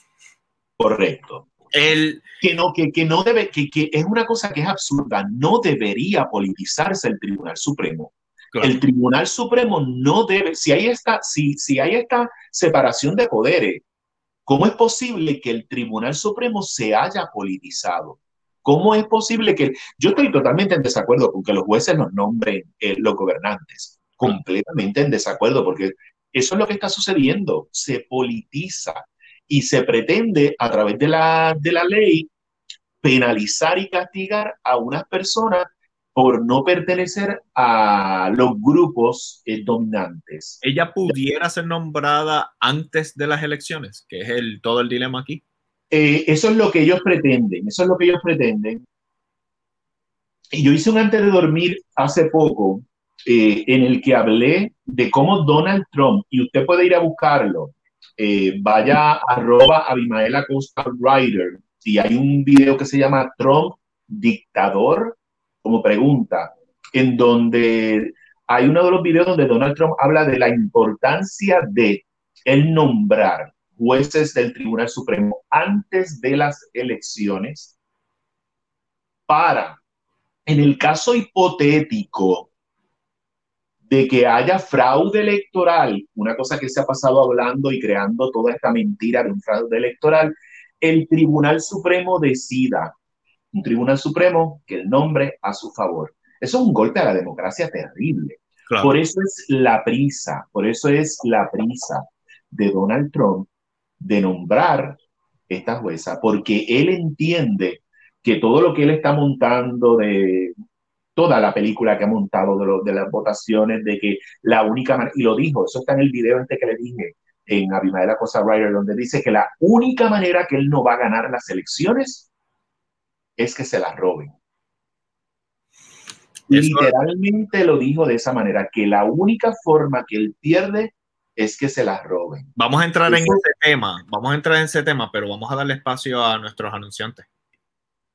Correcto. El, que no, que, que no debe, que, que, es una cosa que es absurda, no debería politizarse el Tribunal Supremo. El Tribunal Supremo no debe, si hay esta, si, si hay esta separación de poderes, ¿cómo es posible que el Tribunal Supremo se haya politizado? ¿Cómo es posible que yo estoy totalmente en desacuerdo con que los jueces los nombren eh, los gobernantes? Completamente en desacuerdo, porque eso es lo que está sucediendo. Se politiza y se pretende a través de la, de la ley penalizar y castigar a unas personas por no pertenecer a los grupos eh, dominantes. ¿Ella pudiera ser nombrada antes de las elecciones? Que es el, todo el dilema aquí. Eh, eso es lo que ellos pretenden, eso es lo que ellos pretenden. Y yo hice un antes de dormir hace poco eh, en el que hablé de cómo Donald Trump, y usted puede ir a buscarlo, eh, vaya a arroba Abimael Acosta Writer, si hay un video que se llama Trump dictador, como pregunta, en donde hay uno de los videos donde Donald Trump habla de la importancia de el nombrar jueces del Tribunal Supremo antes de las elecciones para, en el caso hipotético de que haya fraude electoral, una cosa que se ha pasado hablando y creando toda esta mentira de un fraude electoral, el Tribunal Supremo decida, un Tribunal Supremo que el nombre a su favor. Eso es un golpe a la democracia terrible. Por eso es la prisa, por eso es la prisa de Donald Trump de nombrar esta jueza, porque él entiende que todo lo que él está montando de toda la película que ha montado de, de las votaciones, de que la única manera, y lo dijo, eso está en el video antes que le dije, en Abimael Cosa Ryder, donde dice que la única manera que él no va a ganar las elecciones es que se las roben. Literalmente lo dijo de esa manera, que la única forma que él pierde es que se las roben. Vamos a entrar en ese tema, vamos a entrar en ese tema, pero vamos a darle espacio a nuestros anunciantes.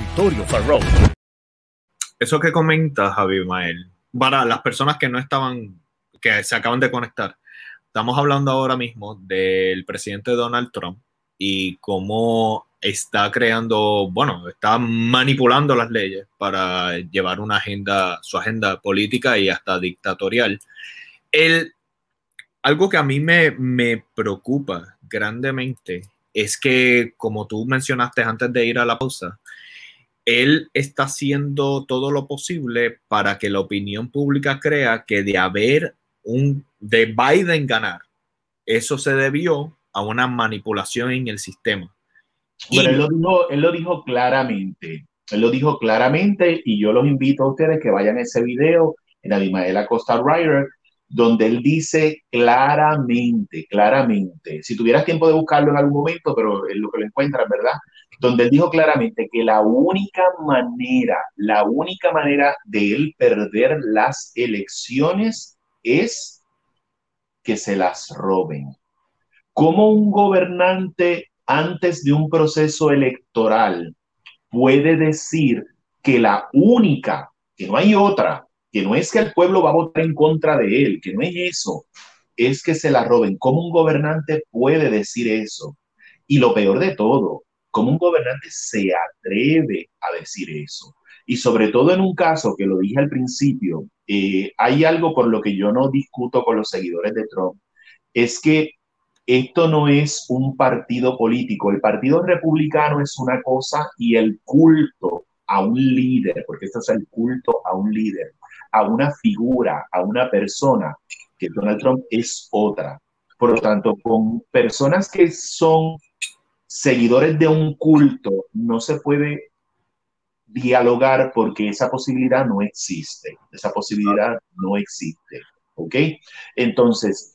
territorio Farrow. Eso que comenta Javi Mael, para las personas que no estaban, que se acaban de conectar, estamos hablando ahora mismo del presidente Donald Trump y cómo está creando, bueno, está manipulando las leyes para llevar una agenda, su agenda política y hasta dictatorial. El, algo que a mí me, me preocupa grandemente es que, como tú mencionaste antes de ir a la pausa, él está haciendo todo lo posible para que la opinión pública crea que de haber un, de Biden ganar, eso se debió a una manipulación en el sistema. Bueno, él, lo dijo, él lo dijo claramente, él lo dijo claramente y yo los invito a ustedes que vayan a ese video en Adimaela Costa Ryder, donde él dice claramente, claramente, si tuvieras tiempo de buscarlo en algún momento, pero es lo que lo encuentras, ¿verdad? Donde él dijo claramente que la única manera, la única manera de él perder las elecciones es que se las roben. ¿Cómo un gobernante antes de un proceso electoral puede decir que la única, que no hay otra, que no es que el pueblo va a votar en contra de él, que no es eso, es que se la roben? ¿Cómo un gobernante puede decir eso? Y lo peor de todo, ¿Cómo un gobernante se atreve a decir eso? Y sobre todo en un caso que lo dije al principio, eh, hay algo por lo que yo no discuto con los seguidores de Trump, es que esto no es un partido político. El Partido Republicano es una cosa y el culto a un líder, porque esto es el culto a un líder, a una figura, a una persona, que Donald Trump es otra. Por lo tanto, con personas que son seguidores de un culto no se puede dialogar porque esa posibilidad no existe. Esa posibilidad no existe. ¿Ok? Entonces,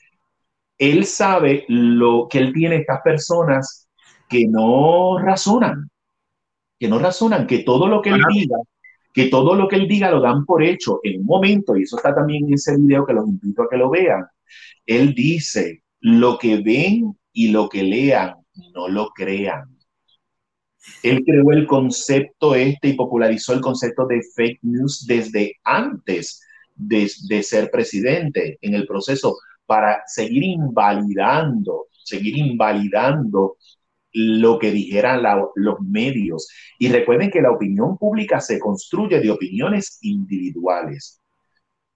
él sabe lo que él tiene estas personas que no razonan, que no razonan, que todo lo que él diga, que todo lo que él diga lo dan por hecho en un momento, y eso está también en ese video que los invito a que lo vean. Él dice, lo que ven y lo que lean no lo crean. Él creó el concepto este y popularizó el concepto de fake news desde antes de, ser presidente en el proceso para seguir invalidando, seguir invalidando lo que dijeran los medios. Y recuerden que la opinión pública se construye de opiniones individuales.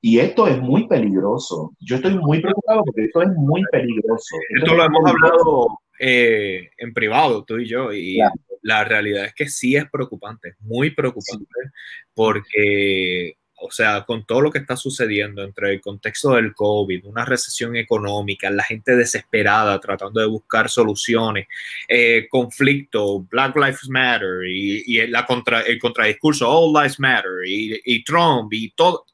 Y esto es muy peligroso. Yo estoy muy preocupado porque esto es muy peligroso. Esto, lo hemos hablado eh, en privado, tú y yo, y la realidad es que sí es preocupante, muy preocupante, porque, o sea, con todo lo que está sucediendo entre el contexto del COVID, una recesión económica, la gente desesperada tratando de buscar soluciones, eh, conflicto, Black Lives Matter y, la contra, el contradiscurso All Lives Matter y, Trump y todo,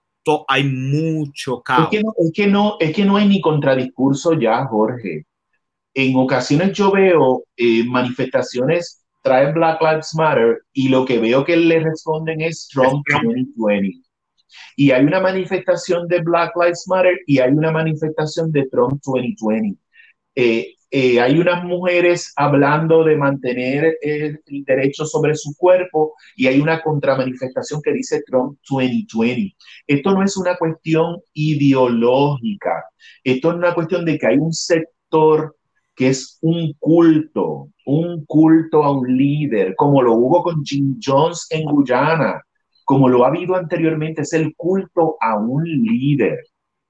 hay mucho caos. Es que, no, es que, no, es que no hay ni contradiscurso ya, Jorge en ocasiones yo veo eh, manifestaciones, traen Black Lives Matter y lo que veo que le responden es Trump 2020. Y hay una manifestación de Black Lives Matter y hay una manifestación de Trump 2020. Eh, eh, hay unas mujeres hablando de mantener el, derecho sobre su cuerpo y hay una contramanifestación que dice Trump 2020. Esto no es una cuestión ideológica, esto es una cuestión de que hay un sector que es un culto, un culto a un líder, como lo hubo con Jim Jones en Guyana, como lo ha habido anteriormente, es el culto a un líder.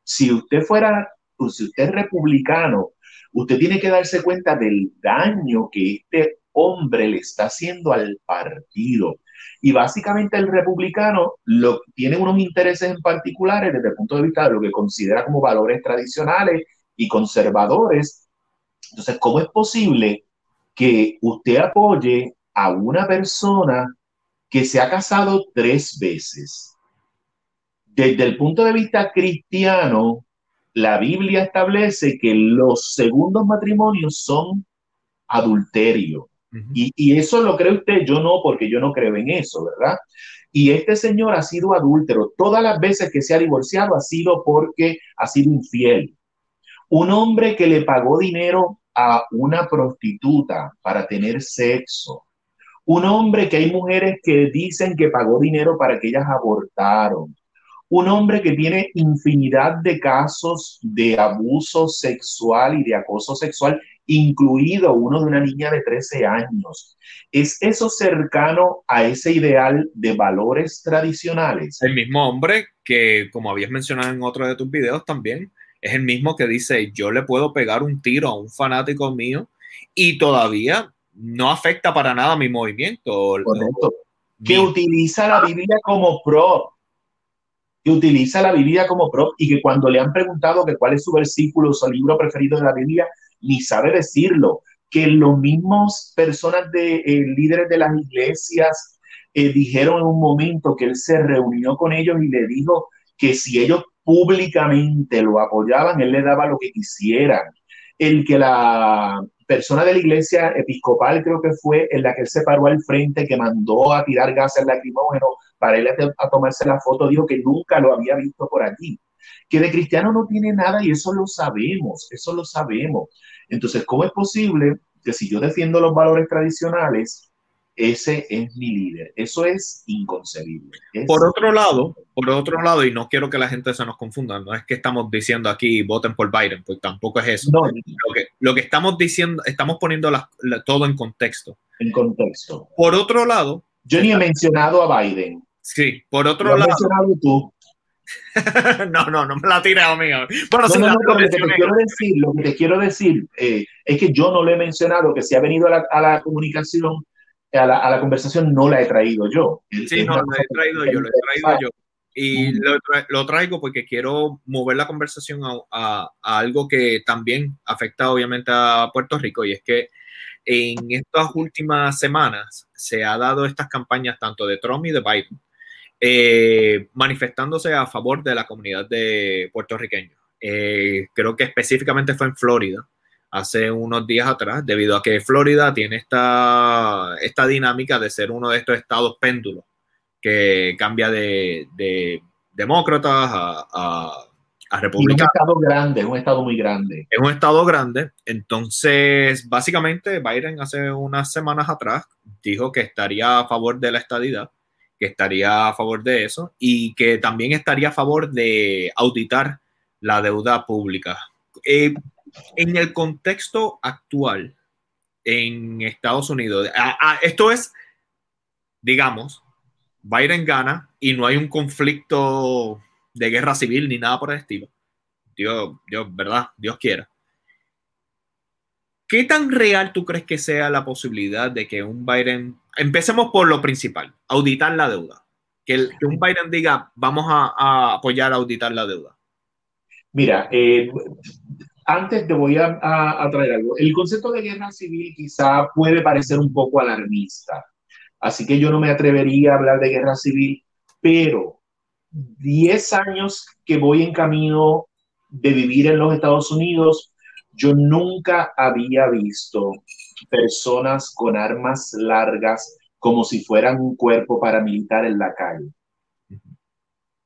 Si usted fuera, pues, si usted es republicano, usted tiene que darse cuenta del daño que este hombre le está haciendo al partido. Y básicamente el republicano tiene unos intereses en particulares desde el punto de vista de lo que considera como valores tradicionales y conservadores. Entonces, ¿cómo es posible que usted apoye a una persona que se ha casado tres veces? Desde el punto de vista cristiano, la Biblia establece que los segundos matrimonios son adulterio. y, y, eso lo cree usted, yo no, porque yo no creo en eso, ¿verdad? Y este señor ha sido adúltero. Todas las veces que se ha divorciado ha sido porque ha sido infiel. Un hombre que le pagó dinero a una prostituta para tener sexo. Un hombre que hay mujeres que dicen que pagó dinero para que ellas abortaron un hombre que tiene infinidad de casos de abuso sexual y de acoso sexual, incluido uno de una niña de 13 años. ¿Es eso cercano a ese ideal de valores tradicionales? El mismo hombre que, como habías mencionado en otro de tus videos también, es el mismo que dice, yo le puedo pegar un tiro a un fanático mío y todavía no afecta para nada mi movimiento. Que utiliza la Biblia como pro que utiliza la Biblia como prop y que cuando le han preguntado que cuál es su versículo, su libro preferido de la Biblia, ni sabe decirlo. Que los mismos personas de eh, líderes de las iglesias eh, dijeron en un momento que él se reunió con ellos y le dijo que si ellos públicamente lo apoyaban, él le daba lo que quisieran. El que la persona de la iglesia episcopal, creo que fue en la que él se paró al frente, que mandó a tirar gases lacrimógenos para él a, tomarse la foto, dijo que nunca lo había visto por allí. Que de cristiano no tiene nada y eso lo sabemos, eso lo sabemos. Entonces, ¿cómo es posible que si yo defiendo los valores tradicionales, ese es mi líder. Eso es inconcebible. por otro lado, por otro lado, y no quiero que la gente se nos confunda, no es que estamos diciendo aquí voten por Biden, pues tampoco es eso. No, lo, que, lo que estamos diciendo, estamos poniendo todo en contexto. En contexto. Por otro lado. Yo ni he mencionado a Biden. Sí, por otro lado. tú. no, no, no me la tires, amigo. Bueno, no, no, lo, que te quiero decir, lo que te quiero decir eh, es que yo no le he mencionado que si ha venido a la, a la comunicación a la, a la, conversación no la he traído yo. Sí, no, lo he traído yo, lo he traído yo. Y lo, lo, traigo porque quiero mover la conversación a, a, a, algo que también afecta obviamente a Puerto Rico y es que en estas últimas semanas se ha dado estas campañas tanto de Trump y de Biden eh, manifestándose a favor de la comunidad de puertorriqueños. Eh, creo que específicamente fue en Florida, hace unos días atrás, debido a que Florida tiene esta, esta dinámica de ser uno de estos estados péndulos que cambia de, de demócratas a, a, a republicanos. Es un estado grande, es un estado muy grande. Es un estado grande. Entonces, básicamente, Biden hace unas semanas atrás dijo que estaría a favor de la estadidad que estaría a favor de eso y que también estaría a favor de auditar la deuda pública. Eh, en el contexto actual en Estados Unidos, esto es, digamos, Biden gana y no hay un conflicto de guerra civil ni nada por el estilo. Dios, Dios, ¿verdad? Dios quiera. ¿Qué tan real tú crees que sea la posibilidad de que un Biden, empecemos por lo principal, auditar la deuda? Que, un Biden diga, vamos a, apoyar a auditar la deuda. Mira, eh, antes te voy a, a, traer algo. El concepto de guerra civil quizá puede parecer un poco alarmista, así que yo no me atrevería a hablar de guerra civil, pero 10 años que voy en camino de vivir en los Estados Unidos, yo nunca había visto personas con armas largas como si fueran un cuerpo paramilitar en la calle.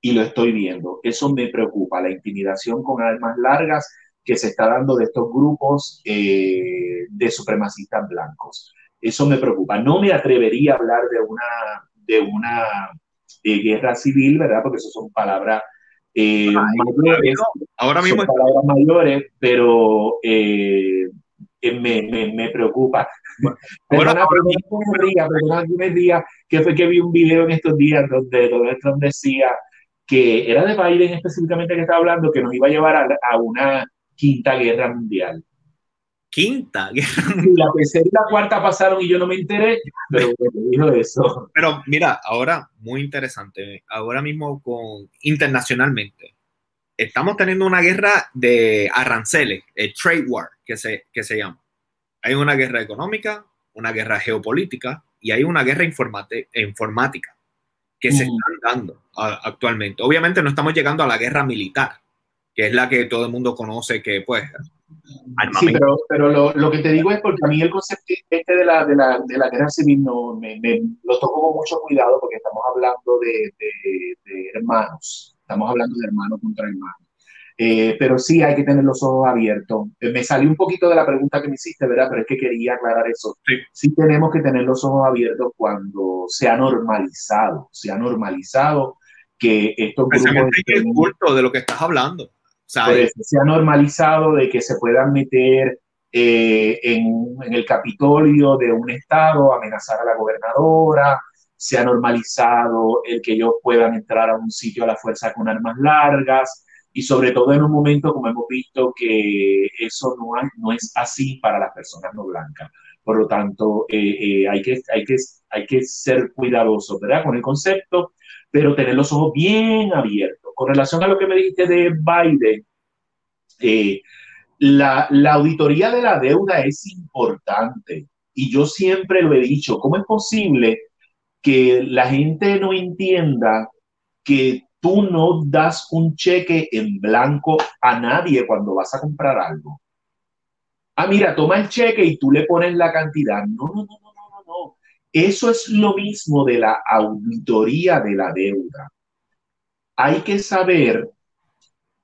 Y lo estoy viendo. Eso me preocupa, la intimidación con armas largas que se está dando de estos grupos eh, de supremacistas blancos. Eso me preocupa. No me atrevería a hablar de una, de una eh, guerra civil, ¿verdad? Porque eso son palabras eh, mayores. Ahora mismo. Son palabras mayores, pero me, me, me, preocupa. Pero ahora, me día, que fue que vi un video en estos días donde Donald Trump decía que era de Biden específicamente que estaba hablando, que nos iba a llevar a, una quinta guerra mundial. Quinta guerra mundial. La tercera y la cuarta pasaron y yo no me enteré, pero dijo eso. Pero mira, ahora, muy interesante, ahora mismo con internacionalmente, estamos teniendo una guerra de aranceles, el trade war, que se, que se llama. Hay una guerra económica, una guerra geopolítica y hay una guerra informática que se mm. están dando actualmente. Obviamente no estamos llegando a la guerra militar, que es la que todo el mundo conoce que pues... Sí, pero, pero lo, lo, que te digo es porque a mí el concepto este de la, de la, de la guerra civil no, me, me, lo toco con mucho cuidado porque estamos hablando de, de, de hermanos, estamos hablando de hermanos contra hermanos. Eh, pero sí hay que tener los ojos abiertos. Eh, me salió un poquito de la pregunta que me hiciste, ¿verdad? Pero es que quería aclarar eso. Sí. tenemos que tener los ojos abiertos cuando se ha normalizado, se ha normalizado que estos grupos... el culto de lo que estás hablando. Pues, se ha normalizado de que se puedan meter eh, en, el Capitolio de un estado, amenazar a la gobernadora, se ha normalizado el que ellos puedan entrar a un sitio a la fuerza con armas largas, y sobre todo en un momento como hemos visto que eso no, es así para las personas no blancas. Por lo tanto, eh, eh, hay, que, ser cuidadosos con el concepto, pero tener los ojos bien abiertos. Con relación a lo que me dijiste de Biden, eh, la, auditoría de la deuda es importante y yo siempre lo he dicho, ¿cómo es posible que la gente no entienda que tú no das un cheque en blanco a nadie cuando vas a comprar algo. Ah, mira, toma el cheque y tú le pones la cantidad. No, no, no, no, no. Eso es lo mismo de la auditoría de la deuda. Hay que saber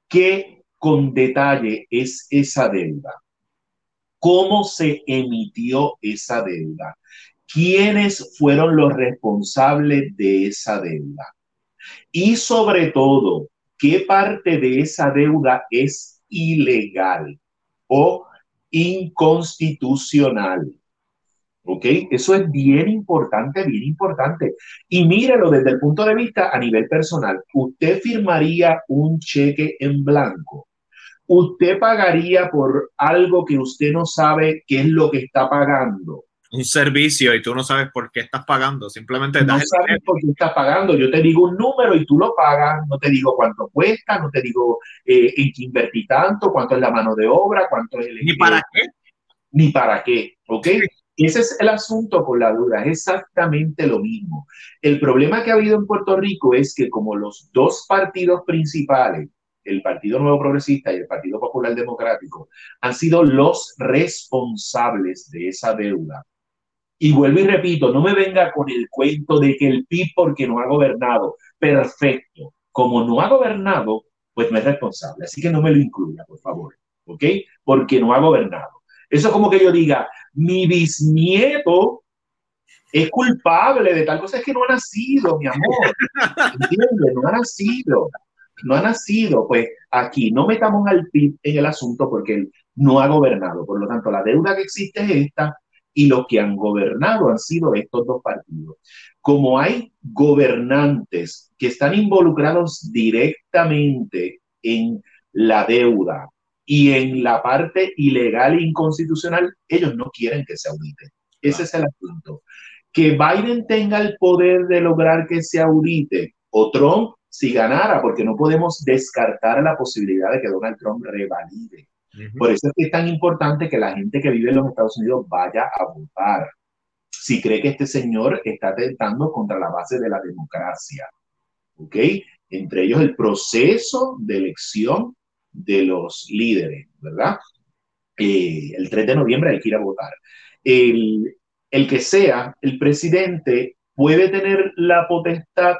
qué con detalle es esa deuda. ¿Cómo se emitió esa deuda? ¿Quiénes fueron los responsables de esa deuda? Y sobre todo, ¿qué parte de esa deuda es ilegal o inconstitucional? ¿Ok? Eso es bien importante, bien importante. Y mírelo desde el punto de vista a nivel personal. ¿Usted firmaría un cheque en blanco? ¿Usted pagaría por algo que usted no sabe qué es lo que está pagando? un servicio y tú no sabes por qué estás pagando, simplemente no sabes por qué estás pagando. Yo te digo un número y tú lo pagas, no te digo cuánto cuesta, no te digo eh, en qué invertí tanto, cuánto es la mano de obra, cuánto es el... Ni para qué. Ni para qué, ¿ok? Ese es el asunto con la duda, es exactamente lo mismo. El problema que ha habido en Puerto Rico es que como los dos partidos principales, el Partido Nuevo Progresista y el Partido Popular Democrático, han sido los responsables de esa deuda, y vuelvo y repito, no me venga con el cuento de que el PIB porque no ha gobernado. Perfecto. Como no ha gobernado, pues no es responsable. Así que no me lo incluya, por favor. ¿Ok? Porque no ha gobernado. Eso es como que yo diga, mi bisnieto es culpable de tal cosa. Es que no ha nacido, mi amor. ¿Entiendes? No ha nacido. No ha nacido. Pues aquí no metamos al PIB en el asunto porque él no ha gobernado. Por lo tanto, la deuda que existe es esta y los que han gobernado han sido estos dos partidos. Como hay gobernantes que están involucrados directamente en la deuda y en la parte ilegal e inconstitucional, ellos no quieren que se audite. Ese es el asunto. Que Biden tenga el poder de lograr que se audite o Trump si ganara, porque no podemos descartar la posibilidad de que Donald Trump revalide por eso es que es tan importante que la gente que vive en los Estados Unidos vaya a votar. Si cree que este señor está atentando contra la base de la democracia. ¿Ok? Entre ellos el proceso de elección de los líderes, ¿verdad? Eh, el 3 de noviembre hay que ir a votar. El, el que sea el presidente puede tener la potestad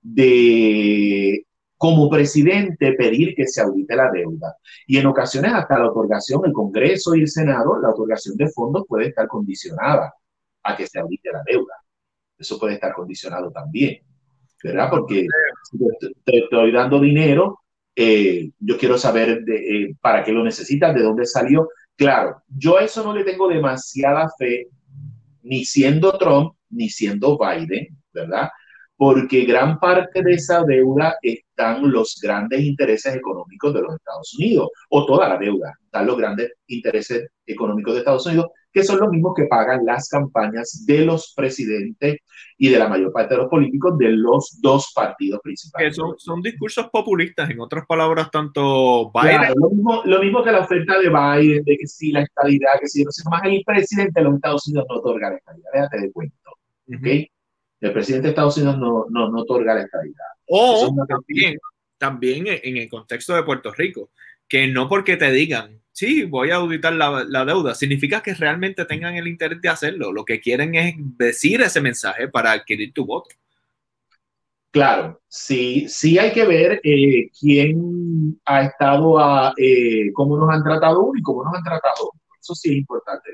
de como presidente pedir que se audite la deuda. Y en ocasiones hasta la otorgación, el Congreso y el Senado, la otorgación de fondos puede estar condicionada a que se audite la deuda. Eso puede estar condicionado también, ¿verdad? Porque si te estoy dando dinero, eh, yo quiero saber eh, para qué lo necesitas, de dónde salió. Claro, yo a eso no le tengo demasiada fe, ni siendo Trump, ni siendo Biden, ¿verdad? Porque gran parte de esa deuda están los grandes intereses económicos de los Estados Unidos, o toda la deuda, están los grandes intereses económicos de Estados Unidos, que son los mismos que pagan las campañas de los presidentes y de la mayor parte de los políticos de los dos partidos principales. son, son discursos populistas, en otras palabras, tanto Biden... lo, mismo, lo, mismo, que la oferta de Biden, de que sí, la estabilidad, que sí, no sé, más el presidente de los Estados Unidos no otorga la estabilidad, déjate de cuento, ¿ok? El presidente de Estados Unidos no, no, no otorga la estabilidad. O también, también en el contexto de Puerto Rico, que no porque te digan, sí, voy a auditar la, la, deuda, significa que realmente tengan el interés de hacerlo. Lo que quieren es decir ese mensaje para adquirir tu voto. Claro, sí, sí hay que ver eh, quién ha estado, a, eh, cómo nos han tratado uno y cómo nos han tratado. Eso sí es importante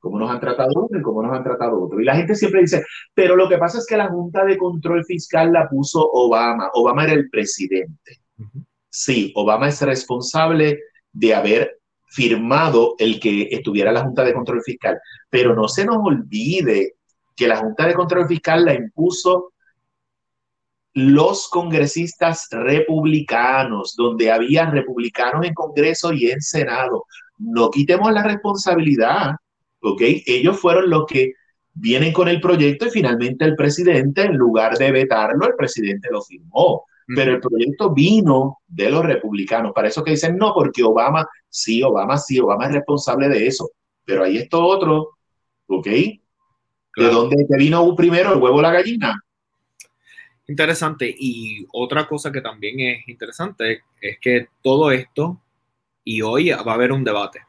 cómo nos han tratado uno y cómo nos han tratado otro. Y la gente siempre dice, pero lo que pasa es que la Junta de Control Fiscal la puso Obama. Obama era el presidente. Sí, Obama es responsable de haber firmado el que estuviera la Junta de Control Fiscal, pero no se nos olvide que la Junta de Control Fiscal la impuso los congresistas republicanos, donde había republicanos en Congreso y en Senado. No quitemos la responsabilidad ¿ok? Ellos fueron los que vienen con el proyecto y finalmente el presidente, en lugar de vetarlo, el presidente lo firmó. Pero el proyecto vino de los republicanos. Para eso que dicen, no, porque Obama, sí, Obama, sí, Obama es responsable de eso. Pero ahí esto otro, ¿ok? ¿De dónde te vino primero el huevo o la gallina? Interesante. Y otra cosa que también es interesante es que todo esto, y hoy va a haber un debate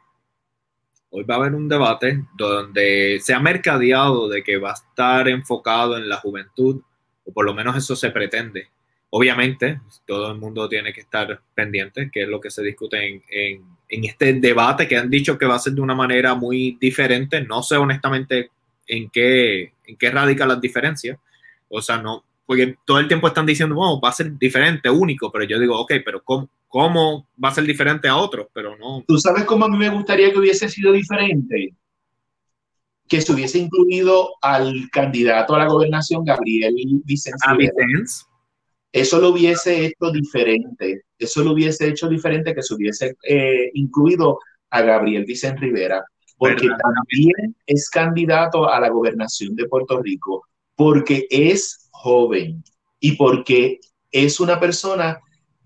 Hoy va a haber un debate donde se ha mercadeado de que va a estar enfocado en la juventud, o por lo menos eso se pretende. Obviamente, todo el mundo tiene que estar pendiente, que es lo que se discute en, este debate, que han dicho que va a ser de una manera muy diferente. No sé honestamente en qué, en qué radica las diferencias. O sea, no, porque todo el tiempo están diciendo, bueno, va a ser diferente, único, pero yo digo, ok, pero ¿cómo, cómo va a ser diferente a otros, pero no. ¿Tú sabes cómo a mí me gustaría que hubiese sido diferente? Que se hubiese incluido al candidato a la gobernación, Gabriel Vicente. ¿A Vicens? Eso lo hubiese hecho diferente. Eso lo hubiese hecho diferente que se hubiese eh, incluido a Gabriel Vicente Rivera, porque también es candidato a la gobernación de Puerto Rico, porque es joven y porque es una persona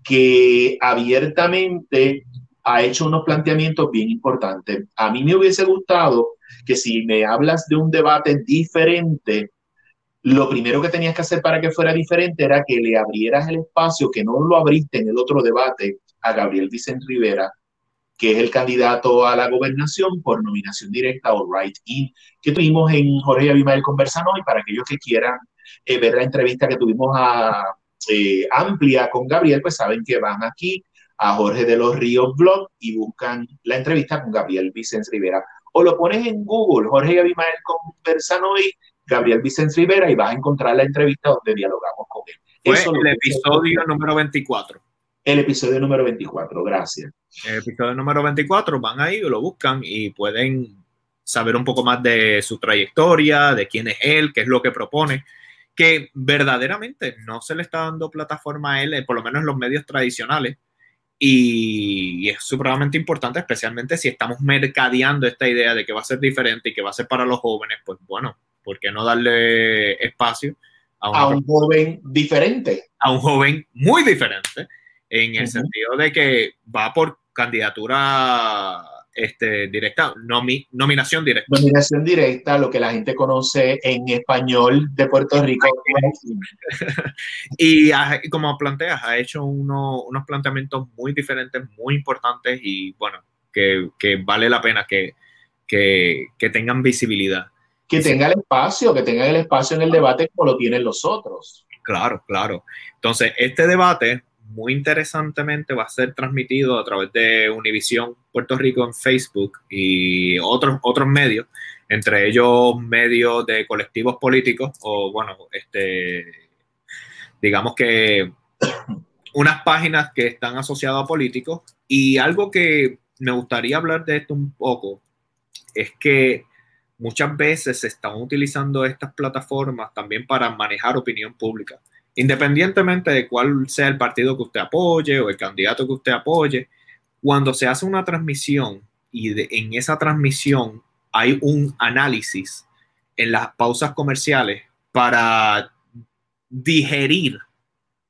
que abiertamente ha hecho unos planteamientos bien importantes. A mí me hubiese gustado que si me hablas de un debate diferente, lo primero que tenías que hacer para que fuera diferente era que le abrieras el espacio, que no lo abriste en el otro debate, a Gabriel Vicente Rivera, que es el candidato a la gobernación por nominación directa o right-in, que tuvimos en Jorge Abimael conversando hoy, para aquellos que quieran eh, ver la entrevista que tuvimos a eh, amplia con Gabriel, pues saben que van aquí a Jorge de los Ríos Blog y buscan la entrevista con Gabriel Vicente Rivera. O lo pones en Google, Jorge Abimael conversan hoy, Gabriel Vicente Rivera, y vas a encontrar la entrevista donde dialogamos con él. Eso el episodio número 24. El episodio número 24, gracias. El episodio número 24, van ahí, lo buscan y pueden saber un poco más de su trayectoria, de quién es él, qué es lo que propone que verdaderamente no se le está dando plataforma a él, eh, por lo menos en los medios tradicionales. Y, es supremamente importante, especialmente si estamos mercadeando esta idea de que va a ser diferente y que va a ser para los jóvenes, pues bueno, ¿por qué no darle espacio a, un joven diferente? A un joven muy diferente, en el sentido de que va por candidatura este, directa, nominación directa. Nominación directa, lo que la gente conoce en español de Puerto Rico. y, como planteas, ha hecho unos planteamientos muy diferentes, muy importantes y bueno, que, vale la pena que, que, tengan visibilidad. Que tenga el espacio, que tengan el espacio en el debate como lo tienen los otros. Claro, claro. Entonces, este debate muy interesantemente va a ser transmitido a través de Univisión Puerto Rico en Facebook y otros, otros medios, entre ellos medios de colectivos políticos o, bueno, este, digamos que unas páginas que están asociadas a políticos. Y algo que me gustaría hablar de esto un poco es que muchas veces se están utilizando estas plataformas también para manejar opinión pública. Independientemente de cuál sea el partido que usted apoye o el candidato que usted apoye, cuando se hace una transmisión y en esa transmisión hay un análisis en las pausas comerciales para digerir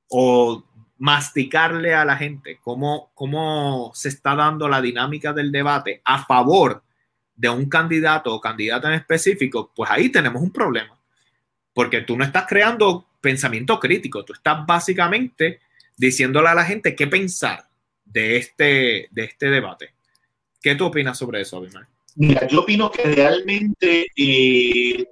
o masticarle a la gente cómo, cómo se está dando la dinámica del debate a favor de un candidato o candidata en específico, pues ahí tenemos un problema. Porque tú no estás creando pensamiento crítico, tú estás básicamente diciéndole a la gente qué pensar de este, de este debate. ¿Qué tú opinas sobre eso, Abimar? Mira, yo opino que realmente eh,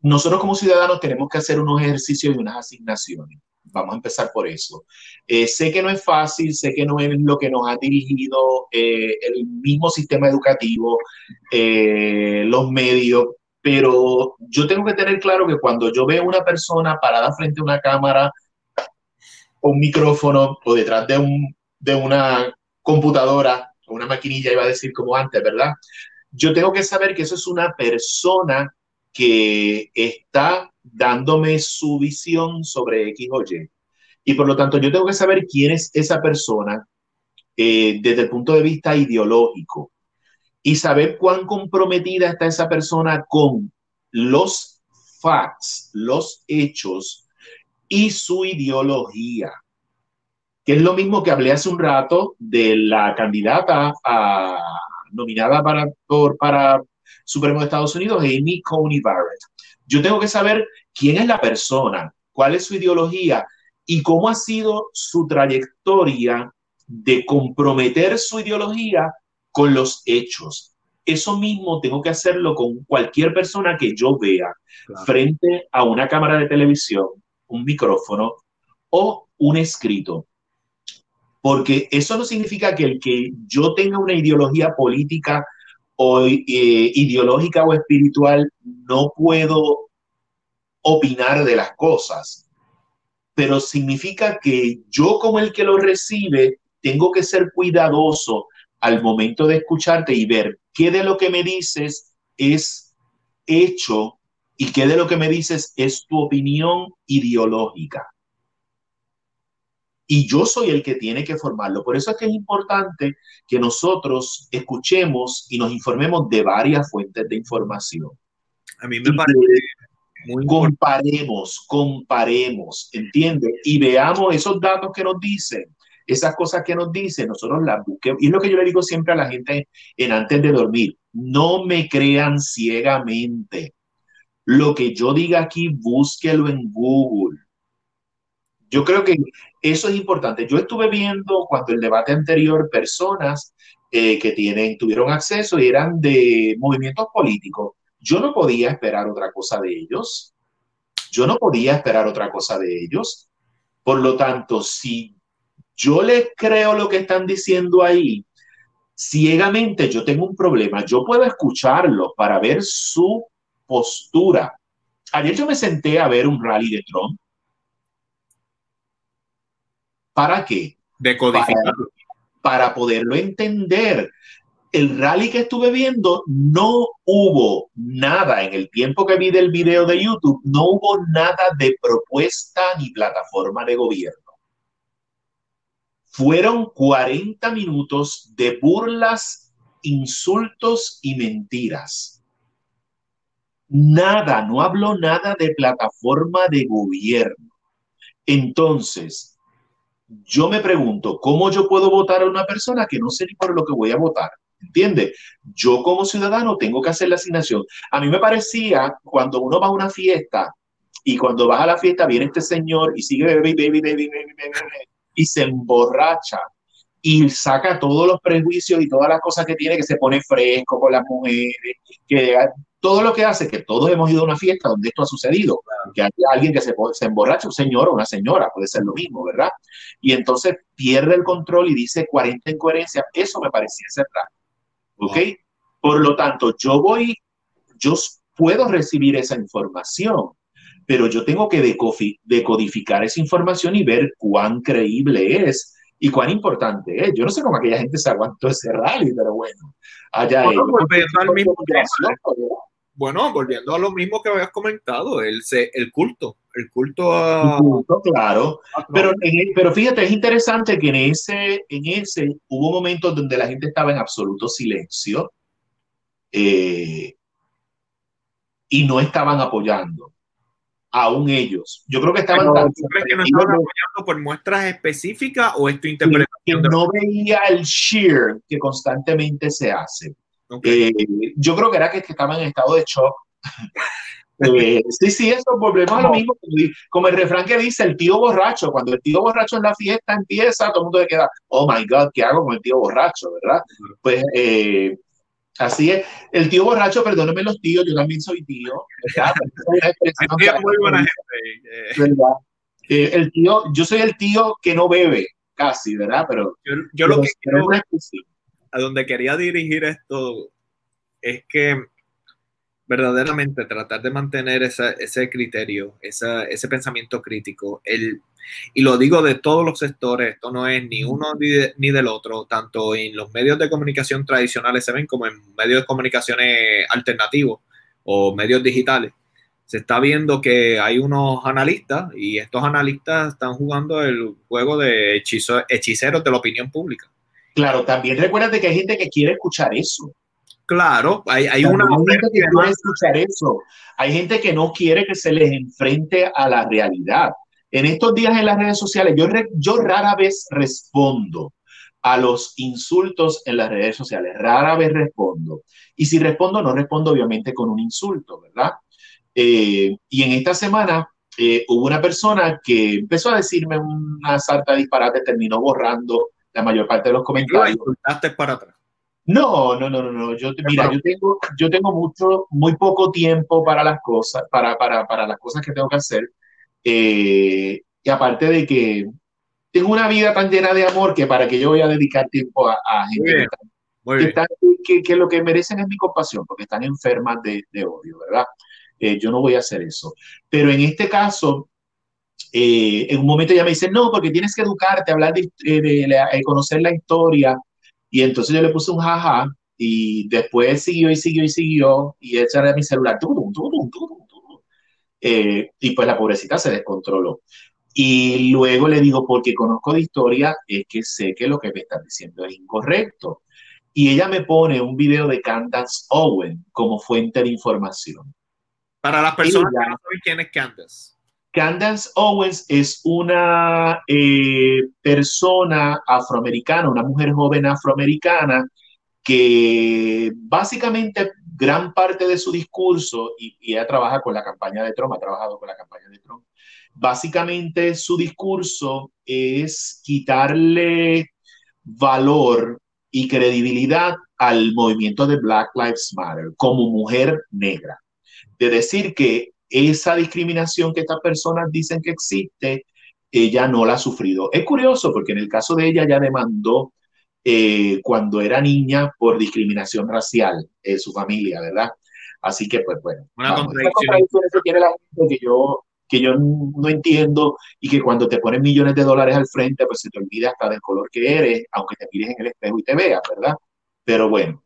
nosotros como ciudadanos tenemos que hacer unos ejercicios y unas asignaciones. Vamos a empezar por eso. Eh, sé que no es fácil, sé que no es lo que nos ha dirigido eh, el mismo sistema educativo, los medios, pero yo tengo que tener claro que cuando yo veo una persona parada frente a una cámara, o un micrófono o detrás de, un, de una computadora, o una maquinilla, iba a decir como antes, ¿verdad? Yo tengo que saber que eso es una persona que está dándome su visión sobre X o Y. Y por lo tanto, yo tengo que saber quién es esa persona eh, desde el punto de vista ideológico y saber cuán comprometida está esa persona con los facts, los hechos y su ideología. Que es lo mismo que hablé hace un rato de la candidata a, nominada para, por, para Supremo de Estados Unidos, Amy Coney Barrett. Yo tengo que saber quién es la persona, cuál es su ideología y cómo ha sido su trayectoria de comprometer su ideología con los hechos. Eso mismo tengo que hacerlo con cualquier persona que yo vea frente a una cámara de televisión, un micrófono o un escrito. Porque eso no significa que el que yo tenga una ideología política o eh, ideológica o espiritual, no puedo opinar de las cosas, pero significa que yo como el que lo recibe, tengo que ser cuidadoso al momento de escucharte y ver qué de lo que me dices es hecho y qué de lo que me dices es tu opinión ideológica y yo soy el que tiene que formarlo. Por eso es que es importante que nosotros escuchemos y nos informemos de varias fuentes de información. A mí me parece muy comparemos, comparemos, ¿entiendes? Y veamos esos datos que nos dicen, esas cosas que nos dicen, nosotros las busquemos. Y es lo que yo le digo siempre a la gente en antes de dormir, no me crean ciegamente. Lo que yo diga aquí, búsquelo en Google. Yo creo que eso es importante. Yo estuve viendo cuando el debate anterior personas eh, que tienen, tuvieron acceso y eran de movimientos políticos. Yo no podía esperar otra cosa de ellos. Yo no podía esperar otra cosa de ellos. Por lo tanto, si yo les creo lo que están diciendo ahí, ciegamente yo tengo un problema. Yo puedo escucharlos para ver su postura. Ayer yo me senté a ver un rally de Trump ¿Para qué? Decodificarlo. Para, para poderlo entender. El rally que estuve viendo, no hubo nada en el tiempo que vi del video de YouTube, no hubo nada de propuesta ni plataforma de gobierno. Fueron 40 minutos de burlas, insultos y mentiras. Nada, no habló nada de plataforma de gobierno. Entonces, yo me pregunto, ¿cómo yo puedo votar a una persona que no sé ni por lo que voy a votar? ¿Entiende? Yo como ciudadano tengo que hacer la asignación. A mí me parecía cuando uno va a una fiesta y cuando vas a la fiesta viene este señor y sigue baby, baby, baby, y se emborracha y saca todos los prejuicios y todas las cosas que tiene, que se pone fresco con las mujeres, que todo lo que hace que todos hemos ido a una fiesta donde esto ha sucedido, que haya alguien que se, se emborracha, un señor o una señora, puede ser lo mismo, ¿verdad? Y entonces pierde el control y dice 40 incoherencias, eso me parecía ser raro, ¿ok? Por lo tanto, yo voy, yo puedo recibir esa información, pero yo tengo que decodificar esa información y ver cuán creíble es y cuán importante es. Yo no sé cómo aquella gente se aguantó ese rally, pero bueno, allá bueno, volviendo al mismo bueno, volviendo a lo mismo que habías comentado, el, el culto, el culto a... El culto, claro, pero, pero fíjate, es interesante que en ese, en ese hubo momentos donde la gente estaba en absoluto silencio eh, y no estaban apoyando aún ellos. Yo creo que estaban... Pero, ¿tú crees que no estaban apoyando por muestras específicas o es tu interpretación? Que no veía el sheer que constantemente se hace. Eh, yo creo que era que, estaban en estado de shock. Eh, sí, sí, eso volvemos a lo mismo, como el refrán que dice el tío borracho, cuando el tío borracho en la fiesta empieza, todo el mundo se queda, oh my God, ¿qué hago con el tío borracho? ¿Verdad? Pues eh, Así es. El tío borracho, perdónenme los tíos, yo también soy tío. muy buena gente. Eh, el tío, yo soy el tío que no bebe, casi, ¿verdad? Pero yo, lo que quiero, a donde quería dirigir esto es que verdaderamente tratar de mantener ese criterio, ese pensamiento crítico, el, y lo digo de todos los sectores, esto no es ni uno ni, del otro, tanto en los medios de comunicación tradicionales se ven como en medios de comunicaciones alternativos o medios digitales. Se está viendo que hay unos analistas y estos analistas están jugando el juego de hechizo, hechiceros de la opinión pública. Claro, también recuérdate que hay gente que quiere escuchar eso. Claro, hay, hay una gente que quiere escuchar eso. Hay gente que no quiere que se les enfrente a la realidad. En estos días en las redes sociales, yo, yo rara vez respondo a los insultos en las redes sociales, rara vez respondo. Y si respondo, no respondo obviamente con un insulto, ¿verdad? Eh, y en esta semana eh, hubo una persona que empezó a decirme una sarta de disparate, terminó borrando la mayor parte de los comentarios. para atrás. No, no, no, no, Yo, mira, yo tengo, yo tengo mucho, muy poco tiempo para las cosas, para, para, para las cosas que tengo que hacer. Eh, y aparte de que tengo una vida tan llena de amor que para que yo voy a dedicar tiempo a, gente que, que, lo que merecen es mi compasión, porque están enfermas de, de odio, ¿verdad? Eh, yo no voy a hacer eso. Pero en este caso, eh, en un momento ella me dice, no, porque tienes que educarte, hablar de, de conocer la historia y entonces yo le puse un jaja y después siguió y siguió y siguió y ella era mi celular. Eh, y pues la pobrecita se descontroló. Y luego le digo, porque conozco de historia, es que sé que lo que me están diciendo es incorrecto. Y ella me pone un video de Candace Owen como fuente de información. Para las personas que no saben quién es Candace. Candace Owens es una eh, persona afroamericana, una mujer joven afroamericana que básicamente gran parte de su discurso, y, ella trabaja con la campaña de Trump, ha trabajado con la campaña de Trump, básicamente su discurso es quitarle valor y credibilidad al movimiento de Black Lives Matter como mujer negra. De decir que esa discriminación que estas personas dicen que existe, ella no la ha sufrido. Es curioso porque en el caso de ella ya demandó eh, cuando era niña por discriminación racial en su familia, ¿verdad? Así que, pues bueno, una contradicción. que quiere la gente que yo, que yo no entiendo y que cuando te ponen millones de dólares al frente, pues se te olvida hasta del color que eres, aunque te mires en el espejo y te veas, ¿verdad? Pero bueno,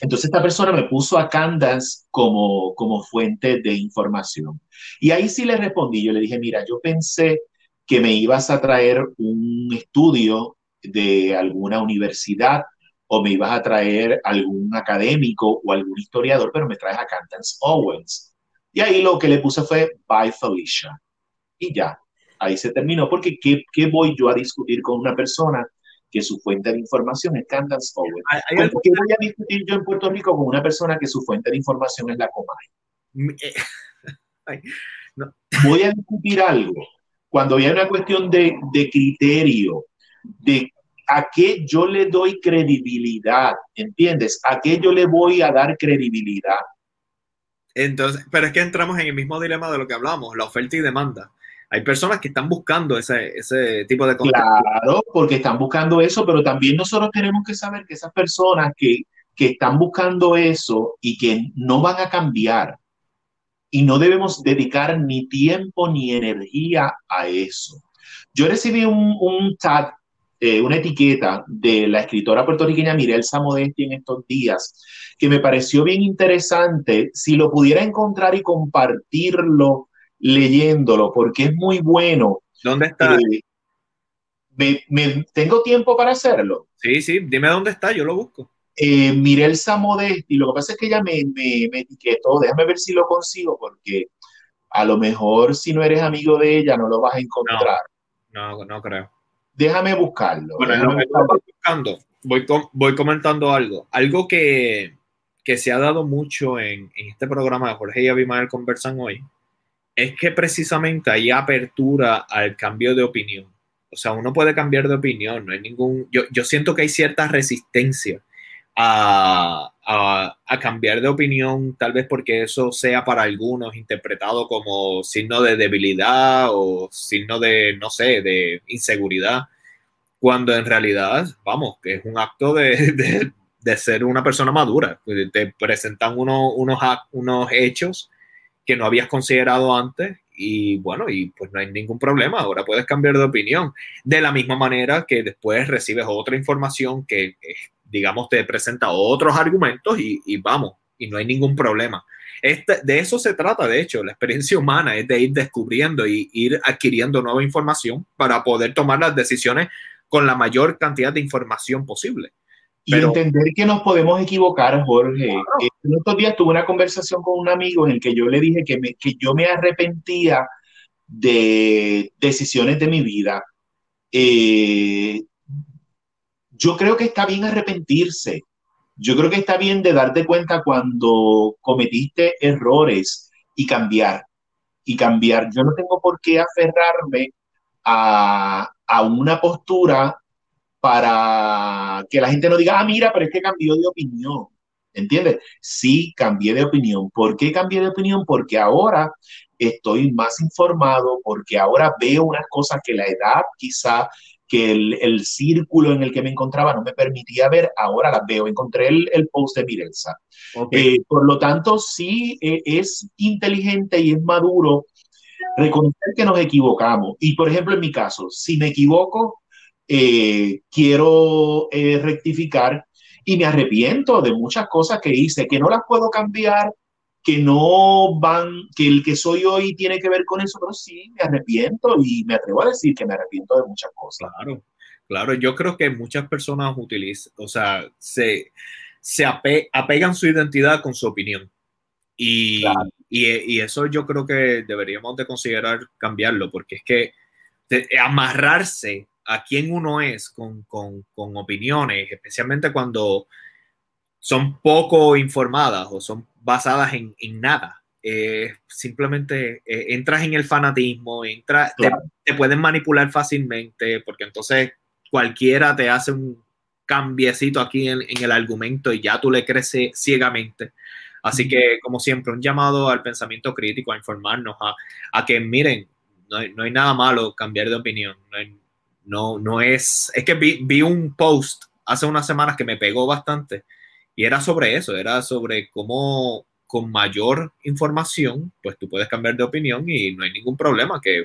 entonces esta persona me puso a Candace como, como fuente de información. Y ahí sí le respondí, yo le dije, mira, yo pensé que me ibas a traer un estudio de alguna universidad o me ibas a traer algún académico o algún historiador, pero me traes a Candace Owens. Y ahí lo que le puse fue Bye Felicia. Y ya, ahí se terminó, porque ¿qué, ¿qué voy yo a discutir con una persona que su fuente de información es Candace Owens. ¿Por qué voy a discutir yo en Puerto Rico con una persona que su fuente de información es la Comay? Eh, voy a discutir algo cuando hay una cuestión de, de criterio, de a qué yo le doy credibilidad, ¿entiendes? ¿A qué yo le voy a dar credibilidad? Entonces, pero es que entramos en el mismo dilema de lo que hablamos, la oferta y demanda. Hay personas que están buscando ese, ese tipo de contenido. Claro, porque están buscando eso, pero también nosotros tenemos que saber que esas personas que, que están buscando eso y que no van a cambiar, y no debemos dedicar ni tiempo ni energía a eso. Yo recibí un, un tag, eh, una etiqueta de la escritora puertorriqueña Mirelsa Modesti en estos días, que me pareció bien interesante. Si lo pudiera encontrar y compartirlo leyéndolo, porque es muy bueno. ¿Dónde está? Eh, me, ¿Tengo tiempo para hacerlo? Sí, sí, dime dónde está, yo lo busco. Eh, Mirelsa Modesti, lo que pasa es que ella me, me, etiquetó, déjame ver si lo consigo, porque a lo mejor si no eres amigo de ella no lo vas a encontrar. No, no, creo. Déjame buscarlo. Bueno, déjame buscando, voy, voy comentando algo. Algo que, que se ha dado mucho en, en, este programa de Jorge y Abimael conversan hoy es que precisamente hay apertura al cambio de opinión. O sea, uno puede cambiar de opinión, no hay ningún... Yo, yo siento que hay cierta resistencia a, cambiar de opinión, tal vez porque eso sea para algunos interpretado como signo de debilidad o signo de, no sé, de inseguridad, cuando en realidad, vamos, que es un acto de, de, ser una persona madura. Te presentan unos, unos hechos que no habías considerado antes y bueno, y pues no hay ningún problema, ahora puedes cambiar de opinión. De la misma manera que después recibes otra información que digamos, te presenta otros argumentos y, vamos, y no hay ningún problema. Este, de eso se trata, de hecho, la experiencia humana es de ir descubriendo y ir adquiriendo nueva información para poder tomar las decisiones con la mayor cantidad de información posible. Y entender que nos podemos equivocar, Jorge. Eh, en estos días tuve una conversación con un amigo en el que yo le dije que, me, que yo me arrepentía de decisiones de mi vida. Eh, yo creo que está bien arrepentirse. Yo creo que está bien de darte cuenta cuando cometiste errores y cambiar. Y cambiar. Yo no tengo por qué aferrarme a, a una postura para que la gente no diga, ah, mira, pero es que cambió de opinión. ¿Entiendes? Sí, cambié de opinión. ¿Por qué cambié de opinión? Porque ahora estoy más informado, porque ahora veo unas cosas que la edad quizá que el, círculo en el que me encontraba no me permitía ver, ahora las veo. Encontré el, post de Mirelsa. Eh, por lo tanto, sí eh, es inteligente y es maduro reconocer que nos equivocamos. Y por ejemplo, en mi caso, si me equivoco, eh, quiero rectificar y me arrepiento de muchas cosas que hice, que no las puedo cambiar, que no van, que el que soy hoy tiene que ver con eso, pero sí, me arrepiento y me atrevo a decir que me arrepiento de muchas cosas. Claro, claro, yo creo que muchas personas utilizan, o sea, se, se apegan su identidad con su opinión. Y, y, eso yo creo que deberíamos de considerar cambiarlo, porque es que amarrarse a quién uno es con, con, con opiniones, especialmente cuando son poco informadas o son basadas en, en nada. Eh, simplemente eh, entras en el fanatismo, entra, te, pueden manipular fácilmente, porque entonces cualquiera te hace un cambiecito aquí en, en el argumento y ya tú le creces ciegamente. Así que, como siempre, un llamado al pensamiento crítico, a informarnos, a, a que miren, no hay, no hay, nada malo cambiar de opinión. No, no, es. Es que vi, vi, un post hace unas semanas que me pegó bastante y era sobre eso, era sobre cómo con mayor información, pues tú puedes cambiar de opinión y no hay ningún problema, que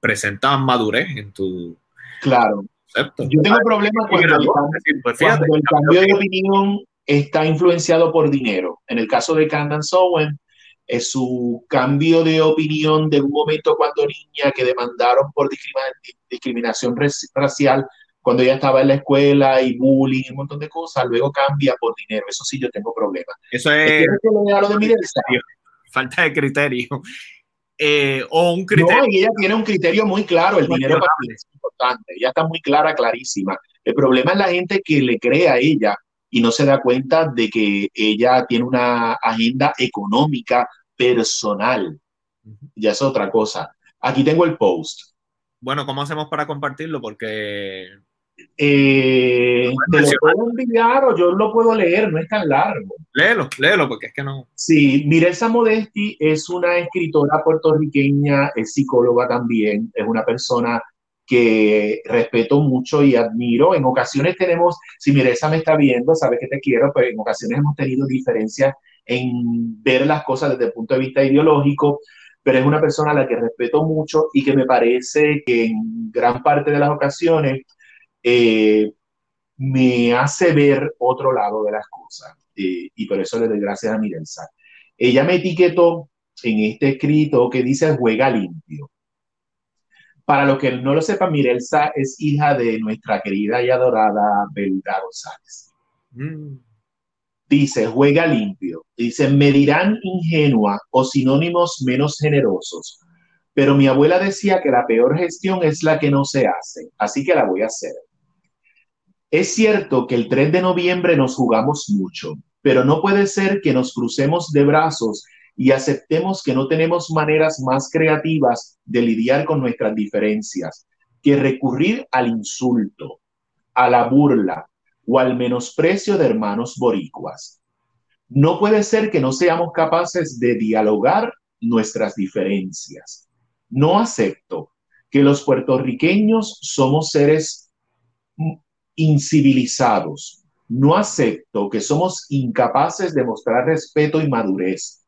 presenta madurez en tu claro. concepto. Yo tengo problemas cuando, el, pues cuando el cambio de opinión está influenciado por dinero. En el caso de Candace Owen, es su cambio de opinión de un momento cuando niña que demandaron por discriminación racial cuando ella estaba en la escuela y bullying y un montón de cosas, luego cambia por dinero. Eso sí, yo tengo problemas. Eso es. Falta de criterio. Eh, o un criterio. No, y ella tiene un criterio muy claro. El dinero es importante. Ella está muy clara, clarísima. El problema es la gente que le cree a ella y no se da cuenta de que ella tiene una agenda económica personal. Ya es otra cosa. Aquí tengo el post. Bueno, ¿cómo hacemos para compartirlo? Porque Eh, te lo puedo enviar o yo lo puedo leer, no es tan largo. Léelo, léelo, porque es que no. Sí, Mirelsa Modesti es una escritora puertorriqueña, es psicóloga también, es una persona que respeto mucho y admiro. En ocasiones tenemos, si Mirelsa me está viendo, sabes que te quiero, pero en ocasiones hemos tenido diferencias en ver las cosas desde el punto de vista ideológico, pero es una persona a la que respeto mucho y que me parece que en gran parte de las ocasiones eh, me hace ver otro lado de las cosas. Eh, y por eso le doy gracias a Mirelsa. Ella me etiquetó en este escrito que dice juega limpio. Para los que no lo sepan, Mirelsa es hija de nuestra querida y adorada Belda González. Mm. Dice, juega limpio. Dice, me dirán ingenua o sinónimos menos generosos, pero mi abuela decía que la peor gestión es la que no se hace, así que la voy a hacer. Es cierto que el 3 de noviembre nos jugamos mucho, pero no puede ser que nos crucemos de brazos y aceptemos que no tenemos maneras más creativas de lidiar con nuestras diferencias que recurrir al insulto, a la burla o al menosprecio de hermanos boricuas. No puede ser que no seamos capaces de dialogar nuestras diferencias. No acepto que los puertorriqueños somos seres incivilizados. No acepto que somos incapaces de mostrar respeto y madurez.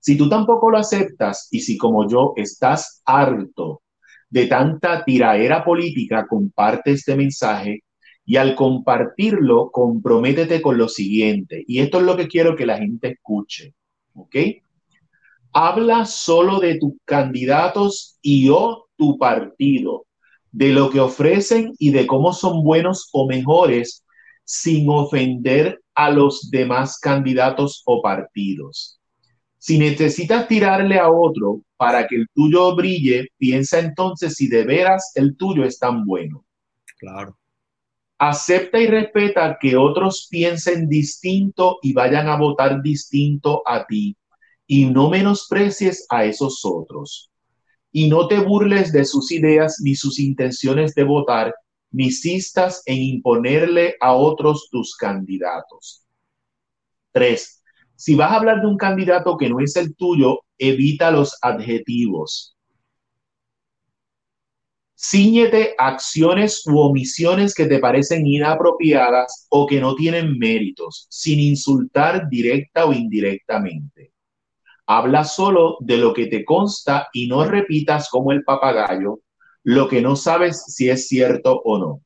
Si tú tampoco lo aceptas y si como yo estás harto de tanta tiraera política, comparte este mensaje y al compartirlo, comprométete con lo siguiente. Y esto es lo que quiero que la gente escuche. ¿Ok? Habla solo de tus candidatos y o tu partido de lo que ofrecen y de cómo son buenos o mejores sin ofender a los demás candidatos o partidos. Si necesitas tirarle a otro para que el tuyo brille, piensa entonces si de veras el tuyo es tan bueno. Claro. Acepta y respeta que otros piensen distinto y vayan a votar distinto a ti y no menosprecies a esos otros y no te burles de sus ideas ni sus intenciones de votar, ni insistas en imponerle a otros tus candidatos. Tres, si vas a hablar de un candidato que no es el tuyo, evita los adjetivos. Cíñete acciones u omisiones que te parecen inapropiadas o que no tienen méritos, sin insultar directa o indirectamente. Habla solo de lo que te consta y no repitas como el papagayo lo que no sabes si es cierto o no.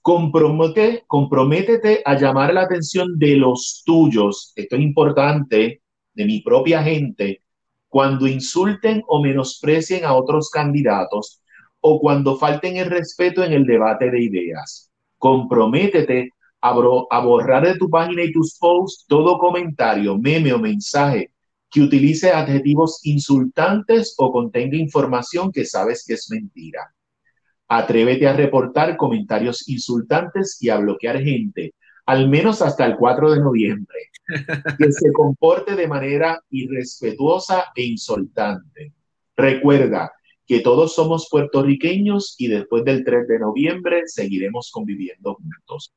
Compromete, comprométete a llamar la atención de los tuyos, esto es importante, de mi propia gente, cuando insulten o menosprecien a otros candidatos o cuando falten el respeto en el debate de ideas. Comprométete a, a borrar de tu página y tus posts todo comentario, meme o mensaje que utilice adjetivos insultantes o contenga información que sabes que es mentira. Atrévete a reportar comentarios insultantes y a bloquear gente, al menos hasta el 4 de noviembre, que se comporte de manera irrespetuosa e insultante. Recuerda que todos somos puertorriqueños y después del 3 de noviembre seguiremos conviviendo juntos.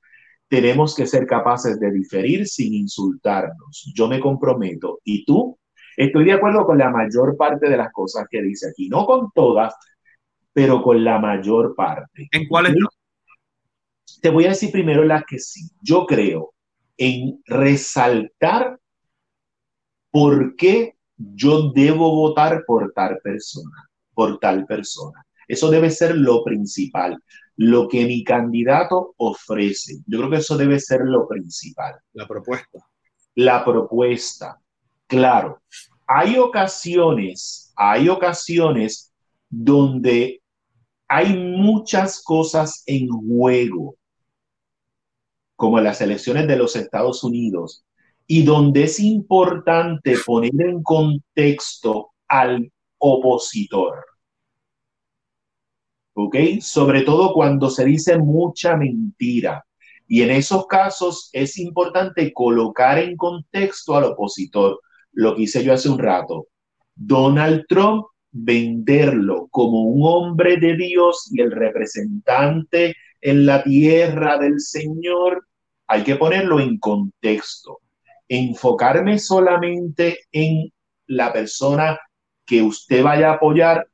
Tenemos que ser capaces de diferir sin insultarnos. Yo me comprometo y tú Estoy de acuerdo con la mayor parte de las cosas que dice aquí, no con todas, pero con la mayor parte. ¿En cuáles no? Te voy a decir primero las que sí. Yo creo en resaltar por qué yo debo votar por tal persona, por tal persona. Eso debe ser lo principal, lo que mi candidato ofrece. Yo creo que eso debe ser lo principal. La propuesta. La propuesta. Claro, hay ocasiones, hay ocasiones donde hay muchas cosas en juego, como las elecciones de los Estados Unidos, y donde es importante poner en contexto al opositor. ¿Ok? Sobre todo cuando se dice mucha mentira. Y en esos casos es importante colocar en contexto al opositor lo que hice yo hace un rato. Donald Trump venderlo como un hombre de Dios y el representante en la tierra del Señor, hay que ponerlo en contexto. Enfocarme solamente en la persona que usted vaya a apoyar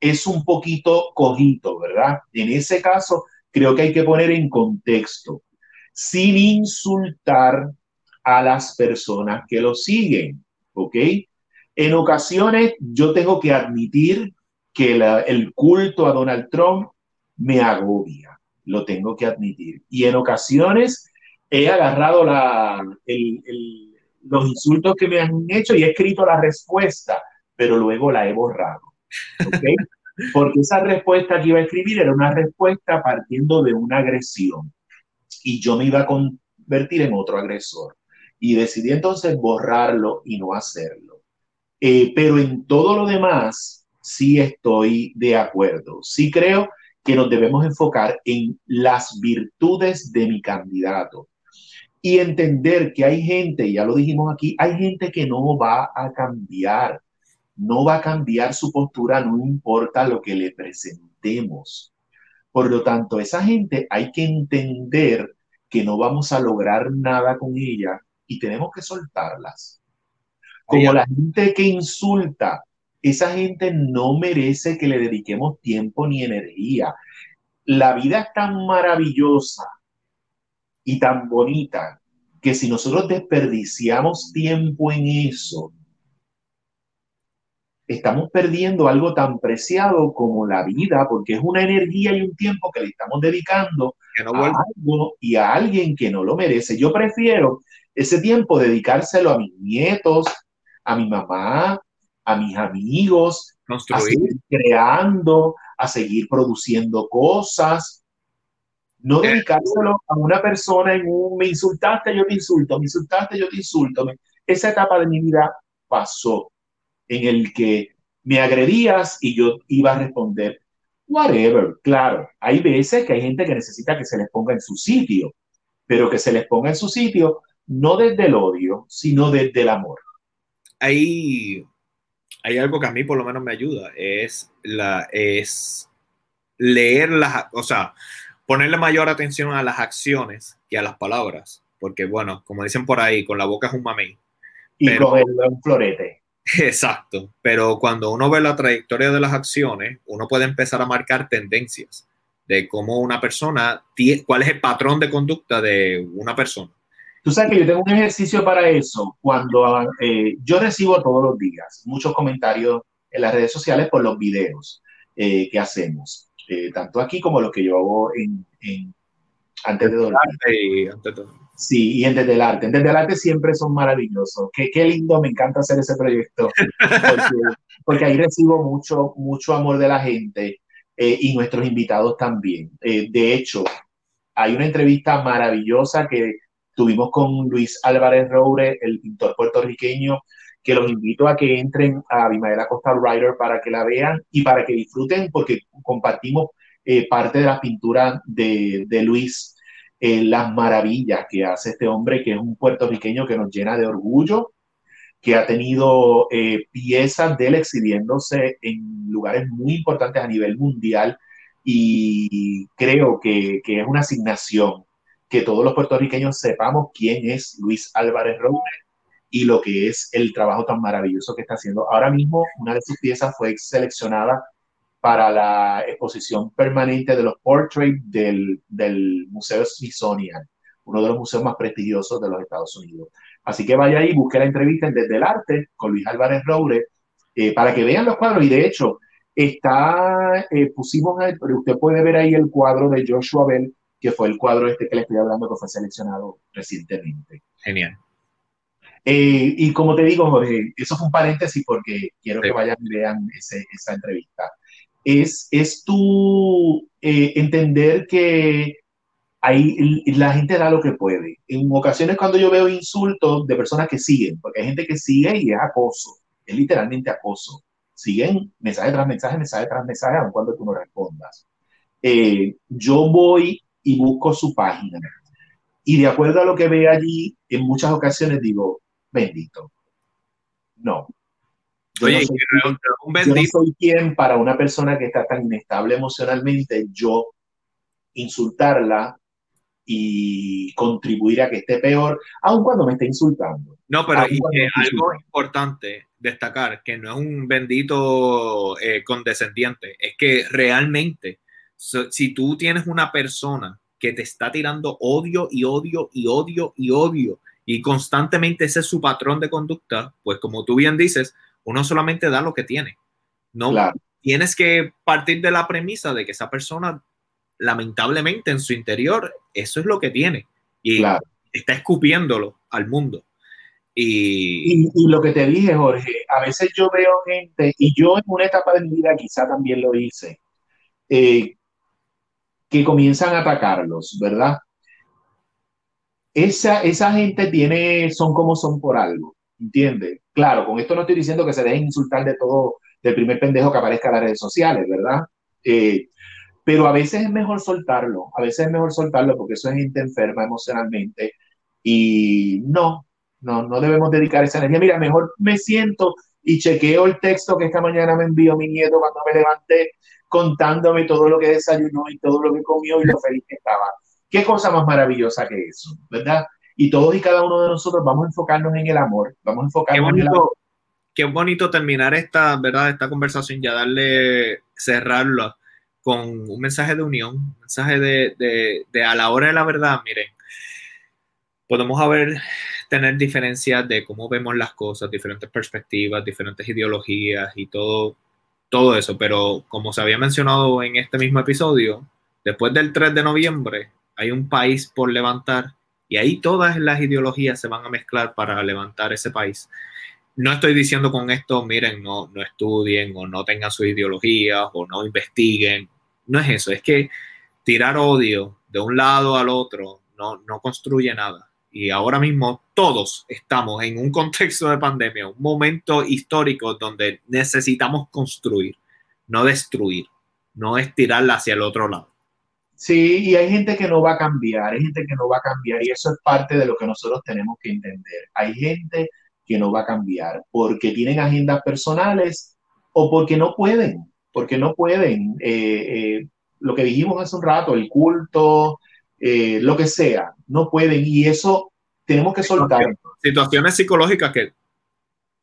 es un poquito cojito, ¿verdad? En ese caso, creo que hay que poner en contexto, sin insultar a las personas que lo siguen, ¿ok? En ocasiones yo tengo que admitir que el culto a Donald Trump me agobia, lo tengo que admitir. Y en ocasiones he agarrado la, los insultos que me han hecho y he escrito la respuesta, pero luego la he borrado. ¿okay? Porque esa respuesta que iba a escribir era una respuesta partiendo de una agresión y yo me iba a convertir en otro agresor. Y decidí entonces borrarlo y no hacerlo. Eh, pero en todo lo demás, sí estoy de acuerdo. Sí creo que nos debemos enfocar en las virtudes de mi candidato y entender que hay gente, ya lo dijimos aquí, hay gente que no va a cambiar no va a cambiar su postura, no importa lo que le presentemos. Por lo tanto, esa gente hay que entender que no vamos a lograr nada con ella y tenemos que soltarlas. Como la gente que insulta, esa gente no merece que le dediquemos tiempo ni energía. La vida es tan maravillosa y tan bonita que si nosotros desperdiciamos tiempo en eso, estamos perdiendo algo tan preciado como la vida, porque es una energía y un tiempo que le estamos dedicando a algo y a alguien que no lo merece. Yo prefiero ese tiempo dedicárselo a mis nietos, a mi mamá, a mis amigos, a seguir creando, a seguir produciendo cosas. No dedicárselo a una persona en un me insultaste, yo te insulto, me insultaste, yo te insulto. Esa etapa de mi vida pasó en el que me agredías y yo iba a responder, whatever. Claro, hay veces que hay gente que necesita que se les ponga en su sitio, pero que se les ponga en su sitio no desde el odio, sino desde el amor. Hay, hay algo que a mí por lo menos me ayuda, es, la, es leer las, o sea, ponerle mayor atención a las acciones que a las palabras, porque bueno, como dicen por ahí, con la boca es un mamey. Y con el, un florete. Exacto, pero cuando uno ve la trayectoria de las acciones, uno puede empezar a marcar tendencias de cómo una persona, cuál es el patrón de conducta de una persona. Tú sabes que yo tengo un ejercicio para eso. Cuando eh, yo recibo todos los días muchos comentarios en las redes sociales por los videos eh, que hacemos, eh, tanto aquí como los que yo hago en, antes de dormir. antes de dormir. Sí, y en Desde el Arte. En Desde el Arte siempre son maravillosos. Qué, qué lindo, me encanta hacer ese proyecto. Porque, ahí recibo mucho, mucho amor de la gente eh, y nuestros invitados también. Eh, de hecho, hay una entrevista maravillosa que tuvimos con Luis Álvarez Roure, el pintor puertorriqueño, que los invito a que entren a Abimael Costa Writer para que la vean y para que disfruten, porque compartimos eh, parte de la pintura de, de Luis eh, las maravillas que hace este hombre, que es un puertorriqueño que nos llena de orgullo, que ha tenido eh, piezas de él exhibiéndose en lugares muy importantes a nivel mundial y creo que, que es una asignación que todos los puertorriqueños sepamos quién es Luis Álvarez Robles y lo que es el trabajo tan maravilloso que está haciendo. Ahora mismo una de sus piezas fue seleccionada para la exposición permanente de los portraits del, del Museo Smithsonian, uno de los museos más prestigiosos de los Estados Unidos. Así que vaya ahí, busque la entrevista en Desde el Arte con Luis Álvarez Roure eh, para que vean los cuadros. Y de hecho, está, eh, pusimos, usted puede ver ahí el cuadro de Joshua Bell, que fue el cuadro este que le estoy hablando que fue seleccionado recientemente. Genial. Eh, y como te digo, Jorge, eso fue un paréntesis porque quiero que vayan y vean esa entrevista es, es tu eh, entender que ahí la gente da lo que puede. En ocasiones cuando yo veo insultos de personas que siguen, porque hay gente que sigue y es acoso, es literalmente acoso. Siguen mensaje tras mensaje, mensaje tras mensaje, aun cuando tú no respondas. Eh, yo voy y busco su página. Y de acuerdo a lo que ve allí, en muchas ocasiones digo, bendito. No, Yo, Oye, no soy, quien- un yo no bendito. soy quien para una persona que está tan inestable emocionalmente, yo insultarla y contribuir a que esté peor, aun cuando me esté insultando. No, pero y que algo importante destacar, que no es un bendito eh, condescendiente, es que realmente, so- si tú tienes una persona que te está tirando odio y odio y odio y odio, y constantemente ese es su patrón de conducta, pues como tú bien dices, uno solamente da lo que tiene. No Claro, tienes que partir de la premisa de que esa persona, lamentablemente en su interior, eso es lo que tiene. Y claro. está escupiéndolo al mundo. Y, Y, y lo que te dije, Jorge, a veces yo veo gente, y yo en una etapa de mi vida quizá también lo hice, eh, que comienzan a atacarlos, ¿verdad? Esa, esa gente tiene, son como son por algo, ¿entiendes? Claro, con esto no estoy diciendo que se dejen insultar de todo, del primer pendejo que aparezca en las redes sociales, ¿verdad? Eh, pero a veces es mejor soltarlo, a veces es mejor soltarlo porque eso es gente enferma emocionalmente y no, no, no debemos dedicar esa energía. Mira, mejor me siento y chequeo el texto que esta mañana me envió mi nieto cuando me levanté contándome todo lo que desayunó y todo lo que comió y lo feliz que estaba. Qué cosa más maravillosa que eso, ¿verdad? Y todos y cada uno de nosotros vamos a enfocarnos en el amor, vamos a enfocarnos en el amor. qué bonito terminar esta, ¿verdad? Esta conversación, ya darle, cerrarla con un mensaje de unión, un mensaje de, de, de a la hora de la verdad, miren, podemos haber, tener diferencias de cómo vemos las cosas, diferentes perspectivas, diferentes ideologías y todo, todo eso, pero como se había mencionado en este mismo episodio, después del 3 de noviembre hay un país por levantar y ahí todas las ideologías se van a mezclar para levantar ese país. No estoy diciendo con esto, miren, no, no estudien o no tengan sus ideologías o no investiguen. No es eso, es que tirar odio de un lado al otro no, no construye nada. Y ahora mismo todos estamos en un contexto de pandemia, un momento histórico donde necesitamos construir, no destruir, no es tirarla hacia el otro lado. Sí, y hay gente que no va a cambiar, hay gente que no va a cambiar y eso es parte de lo que nosotros tenemos que entender. Hay gente que no va a cambiar porque tienen agendas personales o porque no pueden, porque no pueden. Eh, eh, lo que dijimos hace un rato, el culto, eh, lo que sea, no pueden y eso tenemos que soltarlo. Situaciones psicológicas que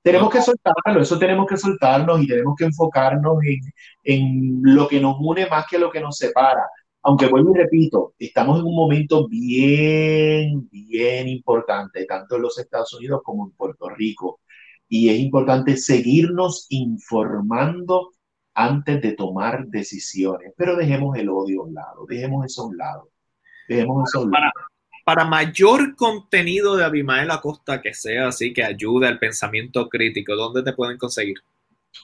Tenemos que soltarlo, eso tenemos que soltarnos y tenemos que enfocarnos en, en lo que nos une más que lo que nos separa. Aunque vuelvo y repito, estamos en un momento bien, bien importante, tanto en los Estados Unidos como en Puerto Rico. Y es importante seguirnos informando antes de tomar decisiones. Pero dejemos el odio a un lado, dejemos eso a un lado. Dejemos eso para mayor contenido de Abimael Acosta que sea así, que ayude al pensamiento crítico, ¿dónde te pueden conseguir?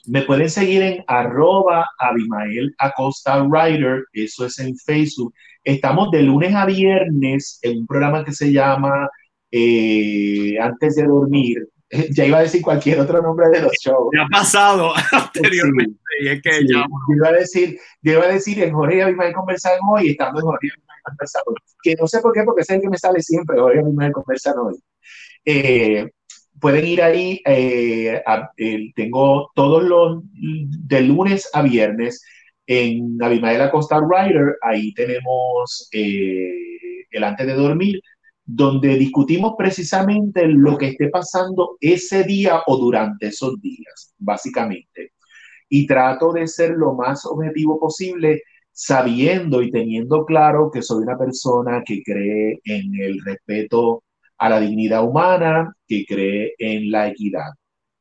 Me pueden seguir en arroba Abimael Acosta Writer, eso es en Facebook. Estamos de lunes a viernes en un programa que se llama eh, Antes de Dormir. Ya iba a decir cualquier otro nombre de los shows. Ya ha pasado anteriormente Sí, y es que sí. ya Yo iba a decir, yo iba a decir en Jorge y Abimael conversan hoy, estamos en Jorge hoy. Que no sé por qué, porque es el que me sale siempre, Jorge y Abimael conversan hoy. Eh, pueden ir ahí, eh, a- el- tengo todos los, de lunes a viernes en Abimael Acosta Writer, ahí tenemos eh, el antes de dormir, donde discutimos precisamente lo que esté pasando ese día o durante esos días, básicamente. Y trato de ser lo más objetivo posible, sabiendo y teniendo claro que soy una persona que cree en el respeto a la dignidad humana, que cree en la equidad.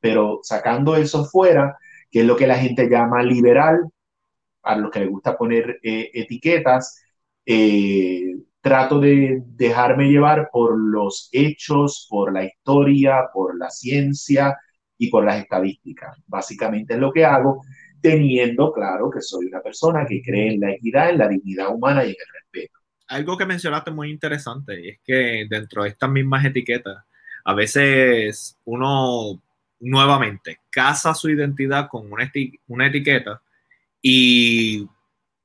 Pero sacando eso fuera, que es lo que la gente llama liberal, a los que les gusta poner eh, etiquetas, eh, trato de dejarme llevar por los hechos, por la historia, por la ciencia y por las estadísticas. Básicamente es lo que hago, teniendo claro que soy una persona que cree en la equidad, en la dignidad humana y en el respeto. algo que mencionaste muy interesante y es que dentro de estas mismas etiquetas, a veces uno nuevamente casa su identidad con una, una etiqueta y,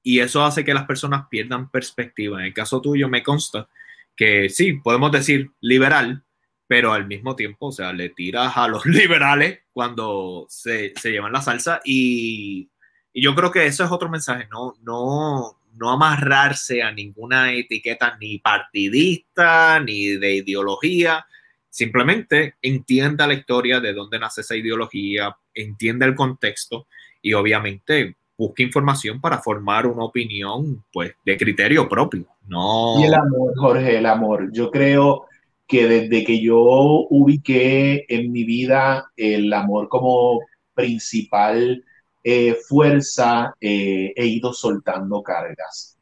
y eso hace que las personas pierdan perspectiva. En el caso tuyo me consta que sí, podemos decir liberal, pero al mismo tiempo, o sea, le tiras a los liberales cuando se, se llevan la salsa y, y, yo creo que eso es otro mensaje, no, no, no amarrarse a ninguna etiqueta ni partidista ni de ideología, simplemente entienda la historia de dónde nace esa ideología, entienda el contexto y obviamente busque información para formar una opinión pues de criterio propio. No... Y el amor, Jorge, el amor. Yo creo que desde que yo ubiqué en mi vida el amor como principal eh, fuerza, eh, he ido soltando cargas.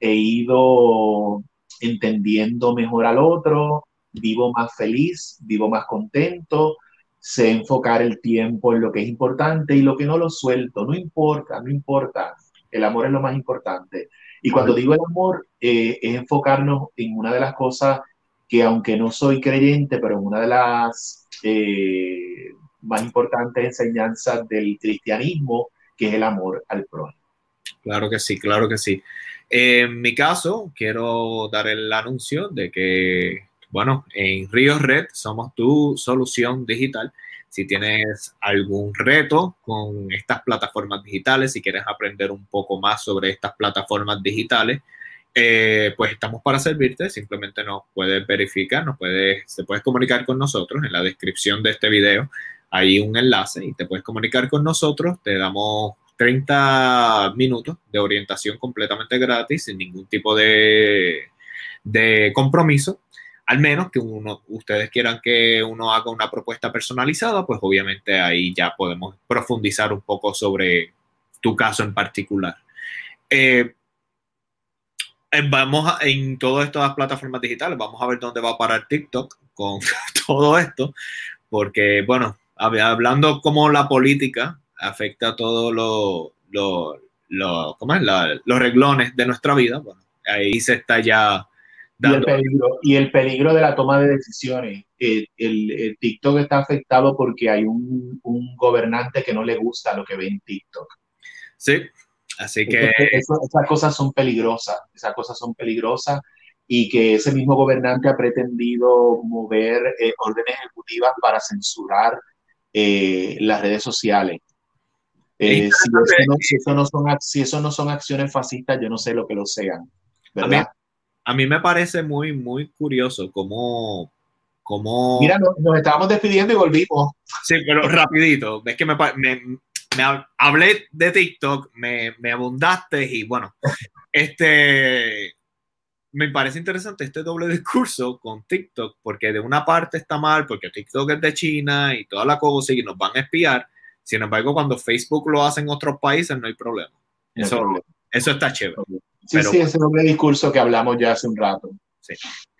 He ido entendiendo mejor al otro, vivo más feliz, vivo más contento, sé enfocar el tiempo en lo que es importante y lo que no lo suelto, no importa, no importa. El amor es lo más importante. Y cuando digo el amor, eh, es enfocarnos en una de las cosas que aunque no soy creyente, pero una de las eh, más importantes enseñanzas del cristianismo, que es el amor al prójimo. Claro que sí, claro que sí. En mi caso, quiero dar el anuncio de que bueno, en Río Red somos tu solución digital. Si tienes algún reto con estas plataformas digitales, si quieres aprender un poco más sobre estas plataformas digitales, eh, pues estamos para servirte. Simplemente nos puedes verificar, nos puedes, te puedes comunicar con nosotros. En la descripción de este video hay un enlace y te puedes comunicar con nosotros. Te damos 30 minutos de orientación completamente gratis, sin ningún tipo de, de compromiso al menos que uno, ustedes quieran que uno haga una propuesta personalizada, pues obviamente ahí ya podemos profundizar un poco sobre tu caso en particular. Eh, eh, vamos en todas estas plataformas digitales, vamos a ver dónde va a parar TikTok con todo esto, porque bueno, hablando cómo la política afecta a todos lo, lo, lo, los reglones de nuestra vida, bueno, ahí se está ya y el, peligro, y el peligro de la toma de decisiones. El, TikTok está afectado porque hay un, un, gobernante que no le gusta lo que ve en TikTok. Sí, así que... esas cosas son peligrosas, esas cosas son peligrosas y que ese mismo gobernante ha pretendido mover eh, órdenes ejecutivas para censurar eh, las redes sociales. Eh, si, eso no, si, eso no son, si eso no son acciones fascistas, yo no sé lo que lo sean. ¿verdad? a mí me parece muy, muy curioso cómo... cómo... Mira, nos, estábamos despidiendo y volvimos. Sí, pero rapidito. Es que me, me, hablé de TikTok, me, me abundaste y bueno, este me parece interesante este doble discurso con TikTok, porque de una parte está mal, porque TikTok es de China y toda la cosa y nos van a espiar. Sin embargo, cuando Facebook lo hace en otros países, no hay problema. Eso, eso está chévere. Sí, sí, ese doble discurso que hablamos ya hace un rato. Sí.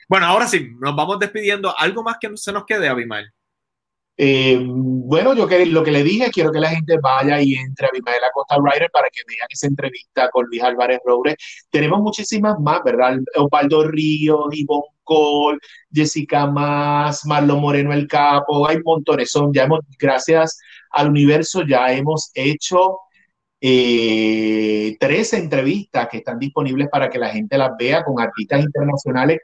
Bueno, ahora sí, nos vamos despidiendo. ¿Algo más que se nos quede, Abimael? Eh, bueno, yo que, lo que le dije, quiero que la gente vaya y entre a Abimael Acosta Rider para que vean esa entrevista con Luis Álvarez Roure. Tenemos muchísimas más, ¿verdad? Opaldo Ríos, Ivonne Cole, Jessica Más, Marlon Moreno El Capo, hay montones. Son, ya hemos, gracias al universo, ya hemos hecho eh, tres entrevistas que están disponibles para que la gente las vea con artistas internacionales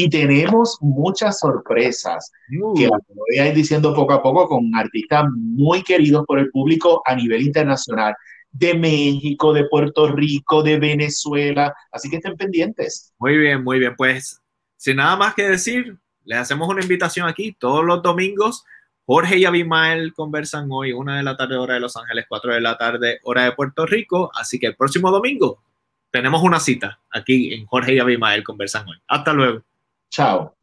y tenemos muchas sorpresas que las voy a ir diciendo poco a poco con artistas muy queridos por el público a nivel internacional de México, de Puerto Rico, de Venezuela, así que estén pendientes. Muy bien, muy bien, pues sin nada más que decir, les hacemos una invitación aquí todos los domingos Jorge y Abimael conversan hoy, una de la tarde, hora de Los Ángeles, cuatro de la tarde, hora de Puerto Rico. Así que el próximo domingo tenemos una cita aquí en Jorge y Abimael conversan hoy. Hasta luego. Ciao.